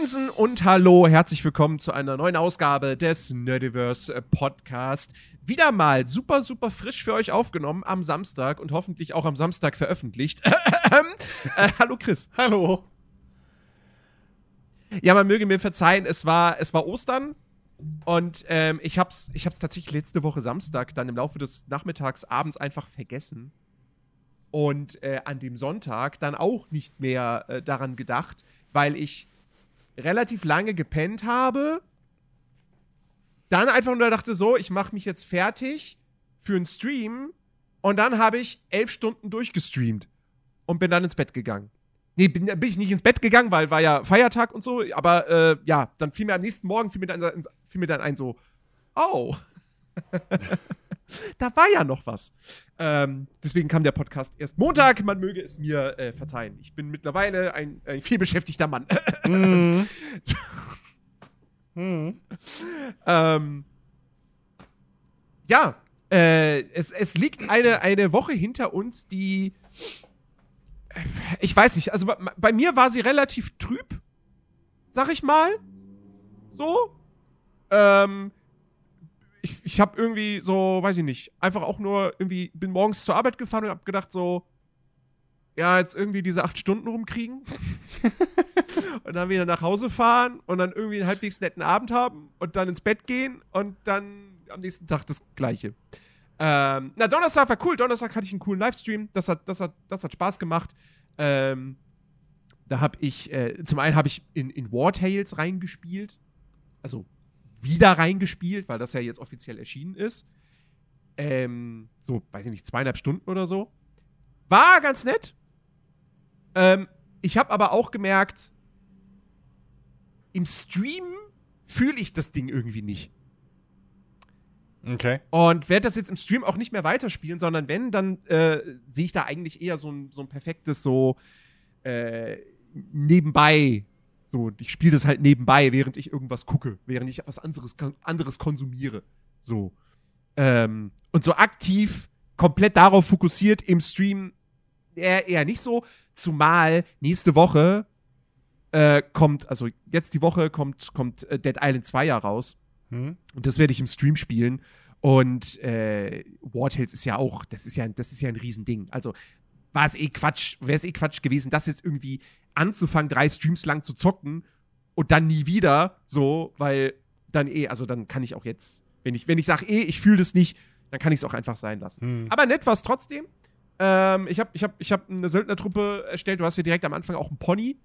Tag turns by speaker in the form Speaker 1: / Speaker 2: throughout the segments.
Speaker 1: Moinsen und hallo, herzlich willkommen zu einer neuen Ausgabe des Nerdiverse Podcast. Wieder mal super, super frisch für euch aufgenommen am Samstag und hoffentlich auch am Samstag veröffentlicht. äh, hallo Chris.
Speaker 2: Hallo.
Speaker 1: Ja, man möge mir verzeihen, es war, es war Ostern und ähm, ich hab's, ich hab's tatsächlich letzte Woche Samstag dann im Laufe des Nachmittags, abends einfach vergessen. Und äh, an dem Sonntag dann auch nicht mehr äh, daran gedacht, weil ich relativ lange gepennt habe. Dann einfach nur dachte so, ich mache mich jetzt fertig für einen Stream. Und dann habe ich elf Stunden durchgestreamt und bin dann ins Bett gegangen. Nee, bin, bin ich nicht ins Bett gegangen, weil war ja Feiertag und so. Aber äh, ja, dann fiel mir am nächsten Morgen fiel mir dann, fiel mir dann ein so, oh. da war ja noch was. Ähm, deswegen kam der Podcast erst Montag. Man möge es mir äh, verzeihen. Ich bin mittlerweile ein, ein vielbeschäftigter Mann. mm. ähm, ja, äh, es, es liegt eine, eine Woche hinter uns, die. Äh, ich weiß nicht, also bei, bei mir war sie relativ trüb, sag ich mal. So. Ähm, ich, ich habe irgendwie so, weiß ich nicht, einfach auch nur irgendwie, bin morgens zur Arbeit gefahren und hab gedacht so, ja, jetzt irgendwie diese acht Stunden rumkriegen und dann wieder nach Hause fahren und dann irgendwie einen halbwegs netten Abend haben und dann ins Bett gehen und dann am nächsten Tag das Gleiche. Ähm, na, Donnerstag war cool. Donnerstag hatte ich einen coolen Livestream. Das hat, das hat, das hat Spaß gemacht. Ähm, da habe ich, äh, zum einen habe ich in, in War Tales reingespielt. Also wieder reingespielt, weil das ja jetzt offiziell erschienen ist. Ähm, so, weiß ich nicht, zweieinhalb Stunden oder so. War ganz nett. Ähm, ich habe aber auch gemerkt, im Stream fühle ich das Ding irgendwie nicht.
Speaker 2: Okay.
Speaker 1: Und werde das jetzt im Stream auch nicht mehr weiterspielen, sondern wenn, dann äh, sehe ich da eigentlich eher so ein, so ein perfektes, so äh, nebenbei so, ich spiele das halt nebenbei, während ich irgendwas gucke, während ich was anderes, anderes konsumiere. So. Ähm, und so aktiv, komplett darauf fokussiert im Stream eher, eher nicht so. Zumal nächste Woche äh, kommt, also jetzt die Woche kommt, kommt äh, Dead Island 2 ja raus. Hm. Und das werde ich im Stream spielen. Und äh, War Tales ist ja auch, das ist ja, das ist ja ein Riesending. Also war es eh Quatsch, wäre es eh Quatsch gewesen, das jetzt irgendwie anzufangen, drei Streams lang zu zocken und dann nie wieder, so, weil dann eh, also dann kann ich auch jetzt, wenn ich, wenn ich sage, eh, ich fühle das nicht, dann kann ich es auch einfach sein lassen. Hm. Aber nett war es trotzdem. Ähm, ich habe ich hab, ich hab eine Söldnertruppe erstellt. Du hast hier direkt am Anfang auch ein Pony,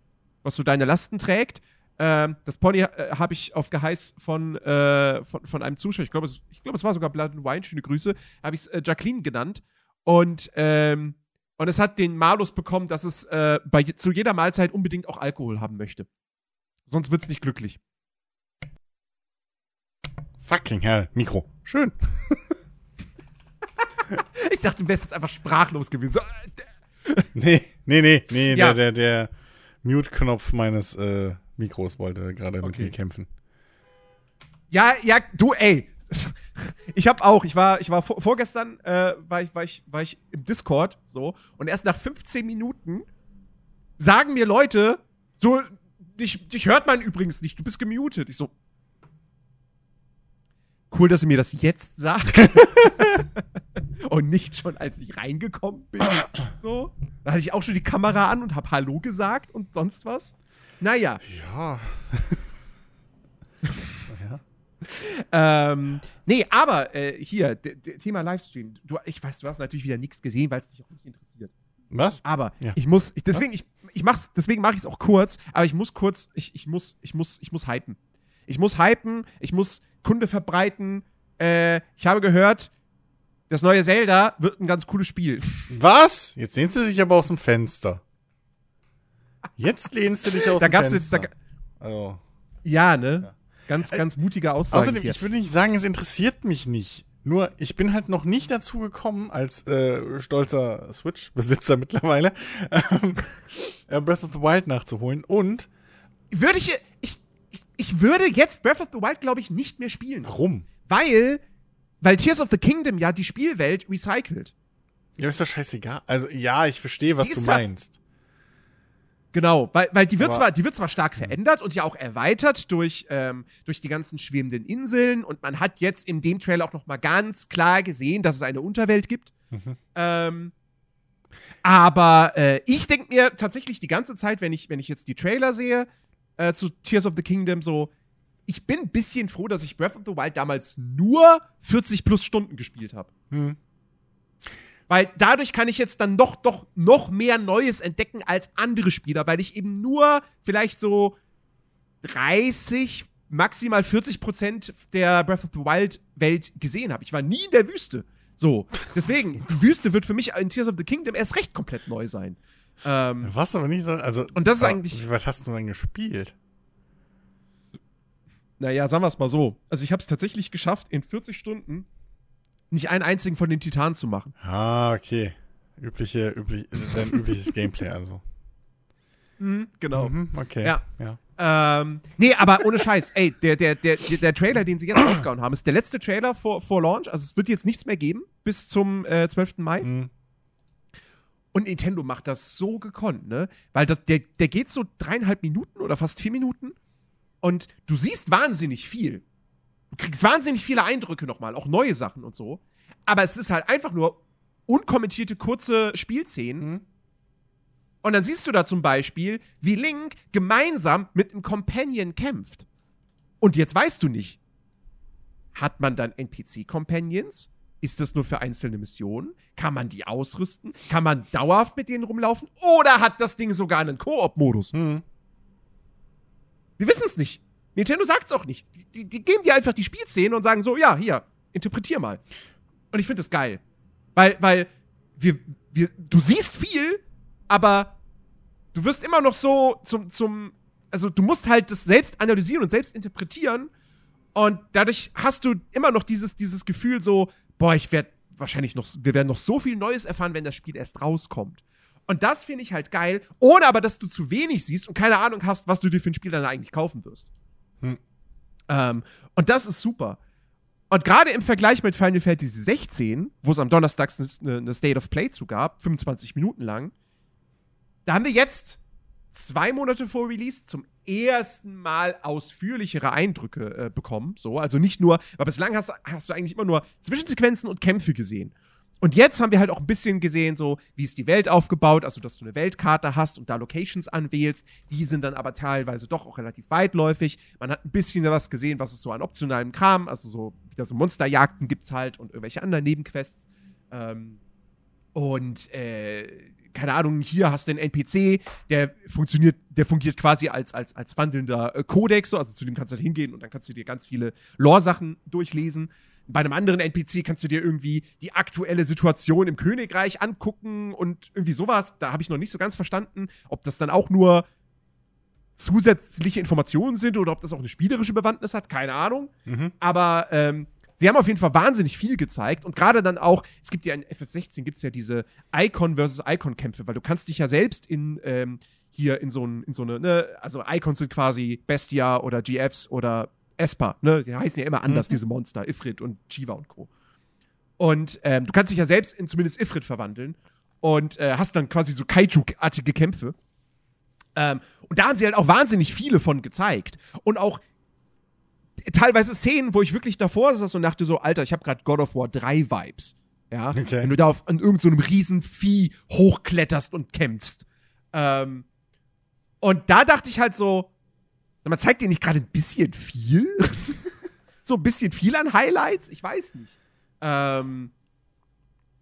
Speaker 1: was so deine Lasten trägt. Ähm, das Pony äh, habe ich auf Geheiß von, äh, von, von einem Zuschauer, ich glaube, es, glaub, es war sogar Blood and Wine, schöne Grüße, habe ich es äh, Jacqueline genannt. Und ähm, und es hat den Malus bekommen, dass es äh, bei, zu jeder Mahlzeit unbedingt auch Alkohol haben möchte. Sonst wird es nicht glücklich.
Speaker 2: Fucking hell, Mikro. Schön.
Speaker 1: ich dachte, du wärst jetzt einfach sprachlos gewesen. So,
Speaker 2: äh, nee, nee, nee, nee, ja. der, der, der Mute-Knopf meines äh, Mikros wollte gerade okay. mit mir kämpfen.
Speaker 1: Ja, ja, du, ey. Ich habe auch, ich war, ich war vor, vorgestern, äh, war, ich, war, ich, war ich im Discord so und erst nach 15 Minuten sagen mir Leute, so, dich, dich hört man übrigens nicht, du bist gemutet. Ich so, cool, dass ihr mir das jetzt sagt. und nicht schon, als ich reingekommen bin. So. Da hatte ich auch schon die Kamera an und hab Hallo gesagt und sonst was. Naja.
Speaker 2: Ja.
Speaker 1: ähm, nee, aber äh, hier, Thema Livestream. Du, ich weiß, du hast natürlich wieder nichts gesehen, weil es dich auch nicht interessiert.
Speaker 2: Was?
Speaker 1: Aber ja. ich muss, ich, deswegen, ich, ich mach's, deswegen mache ich es auch kurz, aber ich muss kurz, ich, ich muss, ich muss, ich muss hypen. Ich muss hypen, ich muss Kunde verbreiten. Äh, ich habe gehört, das neue Zelda wird ein ganz cooles Spiel.
Speaker 2: Was? Jetzt lehnst du dich aber aus dem Fenster. Jetzt lehnst du dich aus
Speaker 1: da
Speaker 2: dem
Speaker 1: gab's
Speaker 2: Fenster.
Speaker 1: Jetzt, da, also. Ja, ne? Ja. Ganz, äh, ganz mutige Aussage.
Speaker 2: Außerdem, hier. ich würde nicht sagen, es interessiert mich nicht. Nur, ich bin halt noch nicht dazu gekommen, als äh, stolzer Switch-Besitzer mittlerweile, ähm, äh, Breath of the Wild nachzuholen. Und
Speaker 1: würde ich, ich, ich, würde jetzt Breath of the Wild, glaube ich, nicht mehr spielen.
Speaker 2: Warum?
Speaker 1: Weil, weil Tears of the Kingdom ja die Spielwelt recycelt.
Speaker 2: Ja, ist doch scheißegal. Also, ja, ich verstehe, was du meinst.
Speaker 1: Genau, weil, weil die, wird
Speaker 2: Aber-
Speaker 1: zwar, die wird zwar stark verändert und ja auch erweitert durch, ähm, durch die ganzen schwebenden Inseln und man hat jetzt in dem Trailer auch noch mal ganz klar gesehen, dass es eine Unterwelt gibt.
Speaker 2: Mhm.
Speaker 1: Ähm, aber äh, ich denke mir tatsächlich die ganze Zeit, wenn ich, wenn ich jetzt die Trailer sehe äh, zu Tears of the Kingdom, so, ich bin ein bisschen froh, dass ich Breath of the Wild damals nur 40 plus Stunden gespielt habe.
Speaker 2: Hm.
Speaker 1: Weil dadurch kann ich jetzt dann noch, doch noch mehr Neues entdecken als andere Spieler, weil ich eben nur vielleicht so 30, maximal 40 Prozent der Breath of the Wild Welt gesehen habe. Ich war nie in der Wüste. So. Deswegen, die Wüste wird für mich in Tears of the Kingdom erst recht komplett neu sein. Ähm,
Speaker 2: Was aber nicht so. Also,
Speaker 1: Und das ist eigentlich-
Speaker 2: Wie weit hast du denn gespielt?
Speaker 1: naja, sagen wir es mal so. Also, ich habe es tatsächlich geschafft, in 40 Stunden nicht einen einzigen von den Titanen zu machen.
Speaker 2: Ah, okay. Übliche, üblich, dein übliches Gameplay also.
Speaker 1: Genau.
Speaker 2: Mhm, okay.
Speaker 1: Ja.
Speaker 2: ja.
Speaker 1: Ähm, nee, aber ohne Scheiß, ey, der, der, der, der, der Trailer, den sie jetzt rausgehauen haben, ist der letzte Trailer vor, vor Launch. Also es wird jetzt nichts mehr geben bis zum äh, 12. Mai.
Speaker 2: Mhm.
Speaker 1: Und Nintendo macht das so gekonnt, ne? Weil das, der, der geht so dreieinhalb Minuten oder fast vier Minuten. Und du siehst wahnsinnig viel. Du kriegst wahnsinnig viele Eindrücke nochmal, auch neue Sachen und so. Aber es ist halt einfach nur unkommentierte kurze Spielszenen.
Speaker 2: Mhm.
Speaker 1: Und dann siehst du da zum Beispiel, wie Link gemeinsam mit einem Companion kämpft. Und jetzt weißt du nicht, hat man dann NPC-Companions? Ist das nur für einzelne Missionen? Kann man die ausrüsten? Kann man dauerhaft mit denen rumlaufen? Oder hat das Ding sogar einen Koop-Modus?
Speaker 2: Mhm.
Speaker 1: Wir wissen es nicht. Nintendo sagt es auch nicht. Die, die, geben dir einfach die Spielszene und sagen so, ja, hier, interpretier mal. Und ich finde das geil. Weil, weil wir, wir, du siehst viel, aber du wirst immer noch so zum, zum, also du musst halt das selbst analysieren und selbst interpretieren. Und dadurch hast du immer noch dieses, dieses Gefühl so, boah, ich werde wahrscheinlich noch, wir werden noch so viel Neues erfahren, wenn das Spiel erst rauskommt. Und das finde ich halt geil, ohne aber, dass du zu wenig siehst und keine Ahnung hast, was du dir für ein Spiel dann eigentlich kaufen wirst.
Speaker 2: Hm.
Speaker 1: Ähm, und das ist super. Und gerade im Vergleich mit Final Fantasy 16, wo es am Donnerstag eine, eine State of Play zu gab, 25 Minuten lang, da haben wir jetzt zwei Monate vor Release zum ersten Mal ausführlichere Eindrücke äh, bekommen. So, also nicht nur, weil bislang hast, hast du eigentlich immer nur Zwischensequenzen und Kämpfe gesehen. Und jetzt haben wir halt auch ein bisschen gesehen, so wie ist die Welt aufgebaut, also dass du eine Weltkarte hast und da Locations anwählst. Die sind dann aber teilweise doch auch relativ weitläufig. Man hat ein bisschen was gesehen, was es so an optionalem Kram, also so wieder so Monsterjagden gibt's halt und irgendwelche anderen Nebenquests. Ähm, und äh, keine Ahnung, hier hast du einen NPC, der funktioniert, der fungiert quasi als, als, als wandelnder äh, Kodex, so, also zu dem kannst du halt hingehen und dann kannst du dir ganz viele Lore-Sachen durchlesen. Bei einem anderen NPC kannst du dir irgendwie die aktuelle Situation im Königreich angucken und irgendwie sowas. Da habe ich noch nicht so ganz verstanden, ob das dann auch nur zusätzliche Informationen sind oder ob das auch eine spielerische Bewandtnis hat. Keine Ahnung.
Speaker 2: Mhm.
Speaker 1: Aber ähm, sie haben auf jeden Fall wahnsinnig viel gezeigt und gerade dann auch, es gibt ja in FF16 gibt es ja diese Icon versus Icon Kämpfe, weil du kannst dich ja selbst in ähm, hier in so, ein, in so eine, ne, also Icons sind quasi Bestia oder GFs oder Esper, ne, die heißen ja immer anders,
Speaker 2: Mhm.
Speaker 1: diese Monster, Ifrit und Shiva und Co. Und ähm, du kannst dich ja selbst in zumindest Ifrit verwandeln und äh, hast dann quasi so Kaiju-artige Kämpfe. Ähm, und da haben sie halt auch wahnsinnig viele von gezeigt. Und auch teilweise Szenen, wo ich wirklich davor saß und dachte so, Alter, ich habe gerade God of War 3 Vibes. Ja,
Speaker 2: Okay.
Speaker 1: wenn du da auf, an irgendeinem so riesen Vieh hochkletterst und kämpfst. Ähm, und da dachte ich halt so, man zeigt dir nicht gerade ein bisschen viel? so ein bisschen viel an Highlights? Ich weiß nicht. Ähm,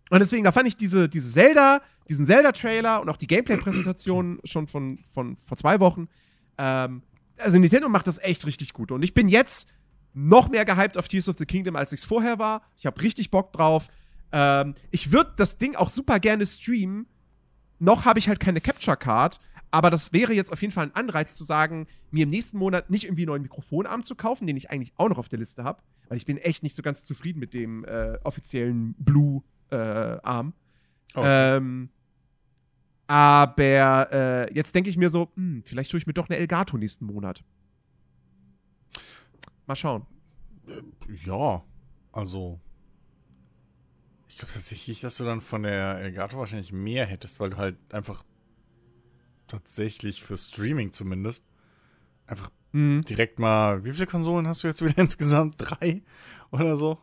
Speaker 1: und deswegen, da fand ich diese, diese Zelda, diesen Zelda-Trailer und auch die Gameplay-Präsentation schon von, von vor zwei Wochen. Ähm, also Nintendo macht das echt richtig gut. Und ich bin jetzt noch mehr gehypt auf Tears of the Kingdom, als ich es vorher war. Ich habe richtig Bock drauf. Ähm, ich würde das Ding auch super gerne streamen. Noch habe ich halt keine Capture Card, aber das wäre jetzt auf jeden Fall ein Anreiz zu sagen, mir im nächsten Monat nicht irgendwie einen neuen Mikrofonarm zu kaufen, den ich eigentlich auch noch auf der Liste habe, weil ich bin echt nicht so ganz zufrieden mit dem äh, offiziellen Blue-Arm.
Speaker 2: Oh.
Speaker 1: Ähm, aber äh, jetzt denke ich mir so, hm, vielleicht tue ich mir doch eine Elgato nächsten Monat. Mal schauen.
Speaker 2: Ja, also. Ich glaube tatsächlich, dass du dann von der Elgato wahrscheinlich mehr hättest, weil du halt einfach tatsächlich für Streaming zumindest einfach
Speaker 1: Mhm.
Speaker 2: direkt mal, wie viele Konsolen hast du jetzt wieder insgesamt? Drei oder so?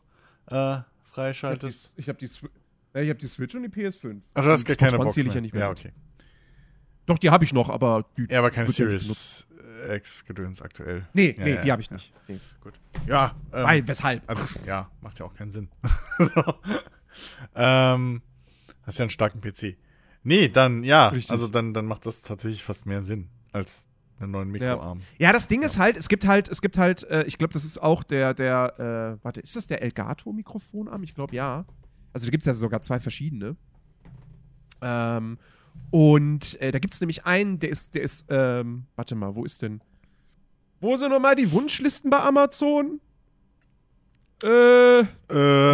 Speaker 2: Äh, freischaltest.
Speaker 1: Ich habe die, Swi- ja, ich hab die Switch und die PS5.
Speaker 2: Ach, du hast gar
Speaker 1: Die
Speaker 2: keine Box mehr.
Speaker 1: ich ja nicht mehr
Speaker 2: Ja,
Speaker 1: mit.
Speaker 2: okay.
Speaker 1: Doch, die habe ich noch, aber die.
Speaker 2: Ja, aber keine. Series X Gedöns aktuell.
Speaker 1: Nee,
Speaker 2: Ja,
Speaker 1: nee,
Speaker 2: ja,
Speaker 1: die habe ich
Speaker 2: ja.
Speaker 1: nicht. Nee.
Speaker 2: Ja, ähm,
Speaker 1: Weil, weshalb?
Speaker 2: also ja, macht ja auch keinen Sinn. so. ähm, hast ja einen starken PC. Nee, dann ja,
Speaker 1: Richtig.
Speaker 2: also dann dann macht das tatsächlich fast mehr Sinn als einen neuen Mikroarm.
Speaker 1: Ja, das Ding ist halt, es gibt halt, es gibt halt, äh, ich glaube, das ist auch der, der, äh, warte, ist das der Elgato-Mikrofonarm? Ich glaube, ja. Also da gibt es ja sogar zwei verschiedene. Ähm, und äh, da gibt es nämlich einen, der ist, der ist, ähm, warte mal, wo ist denn? Wo sind nochmal die Wunschlisten bei Amazon? Äh,
Speaker 2: Äh,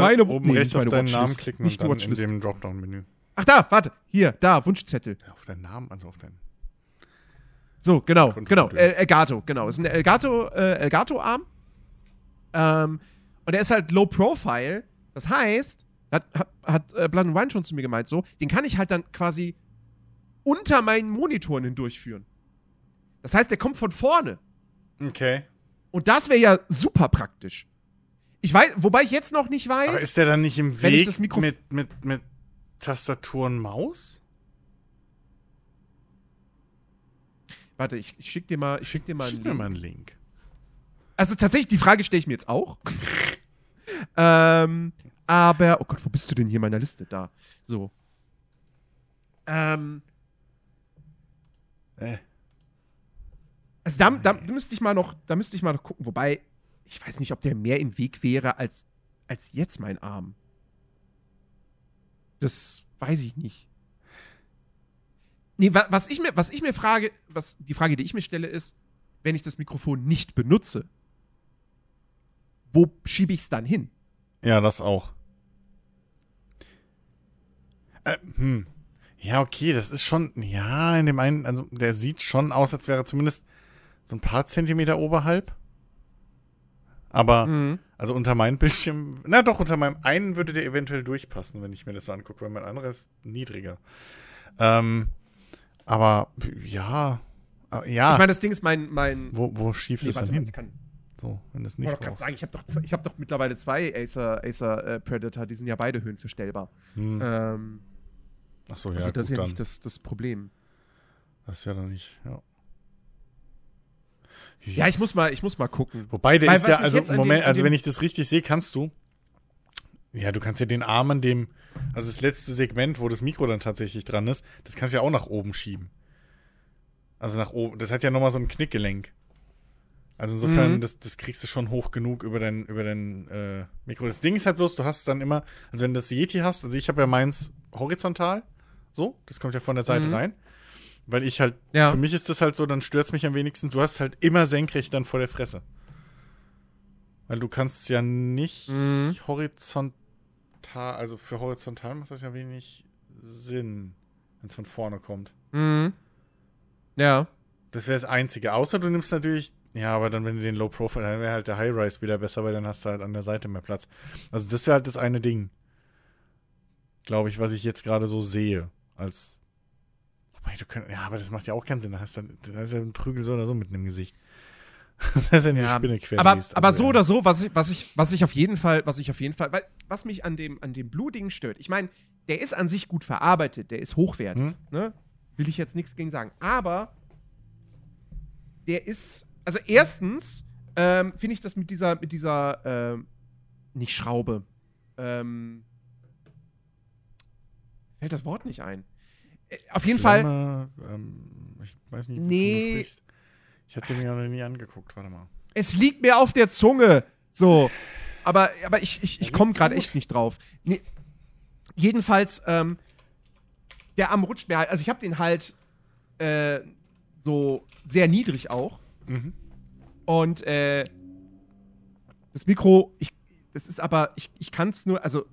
Speaker 1: Meine-
Speaker 2: oben
Speaker 1: nee,
Speaker 2: rechts auf deinen
Speaker 1: Watchlist.
Speaker 2: Namen klicken
Speaker 1: Nicht
Speaker 2: und dann in dem Dropdown-Menü.
Speaker 1: Ach da, warte, hier, da, Wunschzettel.
Speaker 2: Ja, auf deinen Namen, also auf deinen.
Speaker 1: So, genau, genau. El Elgato, genau. Ist ein Elgato, äh, Elgato-Arm. Ähm, und der ist halt low profile. Das heißt, hat, hat, hat äh, Blood and Wine schon zu mir gemeint, so, den kann ich halt dann quasi unter meinen Monitoren hindurchführen. Das heißt, der kommt von vorne.
Speaker 2: Okay.
Speaker 1: Und das wäre ja super praktisch. Ich weiß, wobei ich jetzt noch nicht weiß.
Speaker 2: Aber ist der dann nicht im Weg mit, mit, mit Tastatur und Maus?
Speaker 1: warte, ich, ich schick dir mal, ich schick dir mal
Speaker 2: Schick
Speaker 1: einen
Speaker 2: mir
Speaker 1: Link.
Speaker 2: mal einen Link.
Speaker 1: Also tatsächlich, die Frage stelle ich mir jetzt auch. ähm, aber, oh Gott, wo bist du denn hier in meiner Liste? Da. So. Ähm,
Speaker 2: Äh.
Speaker 1: also da, da müsste ich mal noch, da müsste ich mal noch gucken, wobei, ich weiß nicht, ob der mehr im Weg wäre als, als jetzt mein Arm. Das weiß ich nicht. Nee, wa was ich mir, was ich mir frage, was, die Frage, die ich mir stelle, ist, wenn ich das Mikrofon nicht benutze, wo schiebe ich es dann hin?
Speaker 2: Ja, das auch. Äh, hm. Ja, okay, das ist schon, ja, in dem einen, also der sieht schon aus, als wäre zumindest so ein paar Zentimeter oberhalb. Aber,
Speaker 1: Mhm.
Speaker 2: also unter meinem Bildschirm, na doch, unter meinem einen würde der eventuell durchpassen, wenn ich mir das so angucke, weil mein anderer ist niedriger. Ähm, aber, ja, ja,
Speaker 1: Ich meine, das Ding ist mein, mein.
Speaker 2: wo, wo schiebst du
Speaker 1: Nee,
Speaker 2: es dann hin?
Speaker 1: ich kann,
Speaker 2: So, wenn es
Speaker 1: ich
Speaker 2: nicht
Speaker 1: gerade
Speaker 2: brauchst.
Speaker 1: sagen, ich habe doch, ich hab doch mittlerweile zwei Acer, Acer äh, Predator, die sind ja beide höhenverstellbar.
Speaker 2: Hm.
Speaker 1: Ähm,
Speaker 2: Ach so, ja,
Speaker 1: also das ist ja nicht das, das Problem.
Speaker 2: Das ist ja dann nicht, ja.
Speaker 1: Ja, ich muss mal, ich muss mal gucken.
Speaker 2: Wobei, der
Speaker 1: Weil,
Speaker 2: ist ja, also Moment, also wenn ich das richtig sehe, kannst du. Ja, du kannst ja den Arm an dem, also das letzte Segment, wo das Mikro dann tatsächlich dran ist, das kannst du ja auch nach oben schieben. Also nach oben, das hat ja nochmal so ein Knickgelenk. Also insofern,
Speaker 1: Mhm.
Speaker 2: das, das kriegst du schon hoch genug über dein, über dein äh, Mikro. Das Ding ist halt bloß, du hast dann immer, also wenn du das Yeti hast, also ich habe ja meins horizontal, so, das kommt ja von der Seite
Speaker 1: Mhm.
Speaker 2: rein. Weil ich halt,
Speaker 1: Ja.
Speaker 2: für mich ist das halt so, dann stört es mich am wenigsten. Du hast halt immer senkrecht dann vor der Fresse. Weil du kannst ja nicht
Speaker 1: Mhm.
Speaker 2: horizontal, also für horizontal macht das ja wenig Sinn, wenn es von vorne kommt.
Speaker 1: Mhm. Ja.
Speaker 2: Das wäre das Einzige. Außer du nimmst natürlich, ja, aber dann, wenn du den Low Profile, dann wäre halt der High Rise wieder besser, weil dann hast du halt an der Seite mehr Platz. Also das wäre halt das eine Ding. Glaube ich, was ich jetzt gerade so sehe. Als. Könntest, ja, aber das macht ja auch keinen Sinn. Da hast du da ist ja ein Prügel so oder so mitten im Gesicht. Das heißt, wenn du die
Speaker 1: Ja,
Speaker 2: Spinne quer
Speaker 1: aber,
Speaker 2: liest,
Speaker 1: aber
Speaker 2: also,
Speaker 1: so
Speaker 2: ja.
Speaker 1: oder so, was ich, was ich, was ich auf jeden Fall, was ich auf jeden Fall, weil, was mich an dem, an dem Blue-Ding stört, ich meine, der ist an sich gut verarbeitet, der ist hochwertig,
Speaker 2: Hm?
Speaker 1: ne? Will ich jetzt nichts gegen sagen. Aber der ist, also erstens ähm, finde ich das mit dieser, mit dieser, ähm, nicht Schraube, ähm, fällt das Wort nicht ein. Auf jeden Fall,
Speaker 2: Flamme, ähm, ich weiß nicht,
Speaker 1: Nee.
Speaker 2: du sprichst. Ich hatte mir noch nie angeguckt, warte mal.
Speaker 1: es liegt mir auf der Zunge. So. Aber, aber ich, ich, ich komme gerade echt nicht drauf. Nee. Jedenfalls, ähm, der Arm rutscht mir halt. Also ich habe den halt äh, so sehr niedrig auch.
Speaker 2: Mhm.
Speaker 1: Und äh, das Mikro, ich, das ist aber, ich, ich kann es nur, also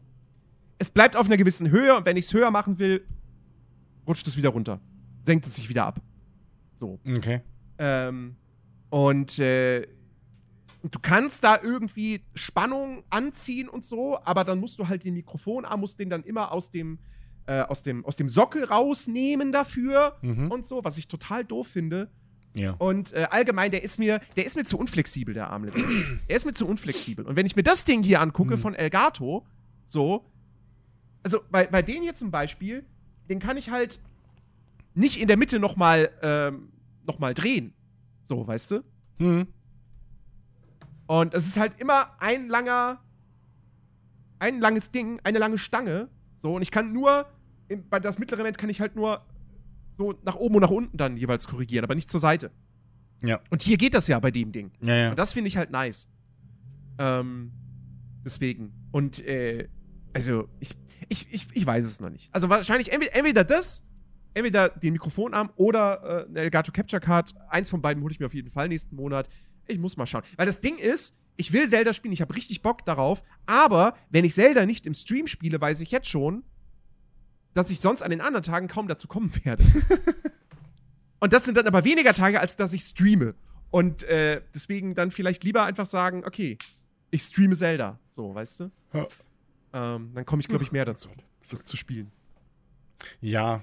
Speaker 1: es bleibt auf einer gewissen Höhe und wenn ich es höher machen will, rutscht es wieder runter. Senkt es sich wieder ab. So.
Speaker 2: Okay.
Speaker 1: Ähm, und äh, du kannst da irgendwie Spannung anziehen und so, aber dann musst du halt den Mikrofonarm, musst den dann immer aus dem, äh, aus, dem, aus dem Sockel rausnehmen dafür
Speaker 2: Mhm.
Speaker 1: und so, was ich total doof finde.
Speaker 2: Ja.
Speaker 1: Und äh, allgemein, der ist mir, der ist mir zu unflexibel, der Armlet. er ist mir zu unflexibel. Und wenn ich mir das Ding hier angucke
Speaker 2: Mhm.
Speaker 1: von Elgato, so, also bei, bei denen hier zum Beispiel, den kann ich halt nicht in der Mitte nochmal ähm, noch mal drehen. So, weißt du?
Speaker 2: Mhm.
Speaker 1: Und es ist halt immer ein langer, ein langes Ding, eine lange Stange. So, und ich kann nur, im, bei das mittlere Element kann ich halt nur so nach oben und nach unten dann jeweils korrigieren, aber nicht zur Seite.
Speaker 2: Ja.
Speaker 1: Und hier geht das ja bei dem Ding.
Speaker 2: Ja, ja.
Speaker 1: Und das finde ich halt nice. Ähm, deswegen. Und, äh, also, ich, ich, ich, ich weiß es noch nicht. Also wahrscheinlich entweder, entweder das, entweder den Mikrofonarm oder äh, eine Elgato Capture Card. Eins von beiden hole ich mir auf jeden Fall nächsten Monat. Ich muss mal schauen. Weil das Ding ist, ich will Zelda spielen, ich habe richtig Bock darauf, aber wenn ich Zelda nicht im Stream spiele, weiß ich jetzt schon, dass ich sonst an den anderen Tagen kaum dazu kommen werde. Und das sind dann aber weniger Tage, als dass ich streame. Und äh, deswegen dann vielleicht lieber einfach sagen, okay, ich streame Zelda. So, weißt du?
Speaker 2: Ja.
Speaker 1: Ähm, dann komme ich, glaube ich, mehr dazu, das zu spielen.
Speaker 2: Ja.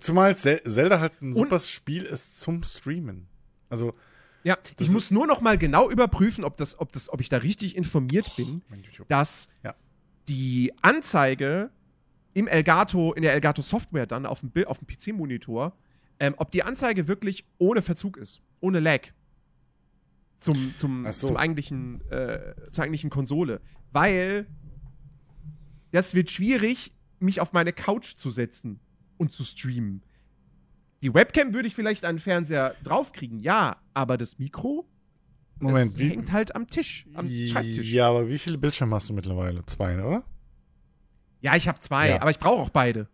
Speaker 2: Zumal Zel Zelda halt ein super Spiel ist zum Streamen. Also,
Speaker 1: Ja, ich muss nur noch mal genau überprüfen, ob, das, ob, das, ob ich da richtig informiert bin,
Speaker 2: mein YouTube.
Speaker 1: dass
Speaker 2: Ja.
Speaker 1: die Anzeige im Elgato, in der Elgato Software dann auf dem, auf dem PC-Monitor, ähm, ob die Anzeige wirklich ohne Verzug ist, ohne Lag. Zum, zum,
Speaker 2: so.
Speaker 1: zum eigentlichen, äh, zur eigentlichen Konsole. Weil das wird schwierig, mich auf meine Couch zu setzen und zu streamen. Die Webcam würde ich vielleicht an den Fernseher draufkriegen, ja, aber das Mikro
Speaker 2: Moment,
Speaker 1: das
Speaker 2: wie,
Speaker 1: hängt halt am Tisch, am Schreibtisch.
Speaker 2: Ja, aber wie viele Bildschirme hast du mittlerweile? Zwei, oder?
Speaker 1: Ja, ich habe zwei,
Speaker 2: Ja.
Speaker 1: aber ich brauche auch beide.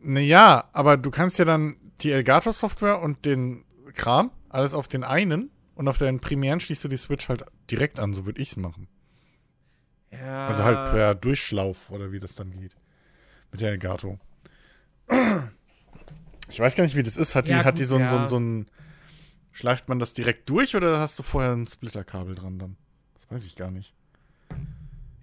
Speaker 2: Naja, aber du kannst ja dann die Elgato-Software und den Kram, alles auf den einen und auf deinen primären schließt du die Switch halt direkt an, so würde ich's machen.
Speaker 1: Ja.
Speaker 2: Also halt per Durchschlauf oder wie das dann geht. Mit der Elgato. Ich weiß gar nicht, wie das ist. Hat die,
Speaker 1: Ja,
Speaker 2: hat die
Speaker 1: gut,
Speaker 2: so ein, so,
Speaker 1: ja.
Speaker 2: ein, so ein. Schleift man das direkt durch oder hast du vorher ein Splitterkabel dran dann? Das weiß ich gar nicht.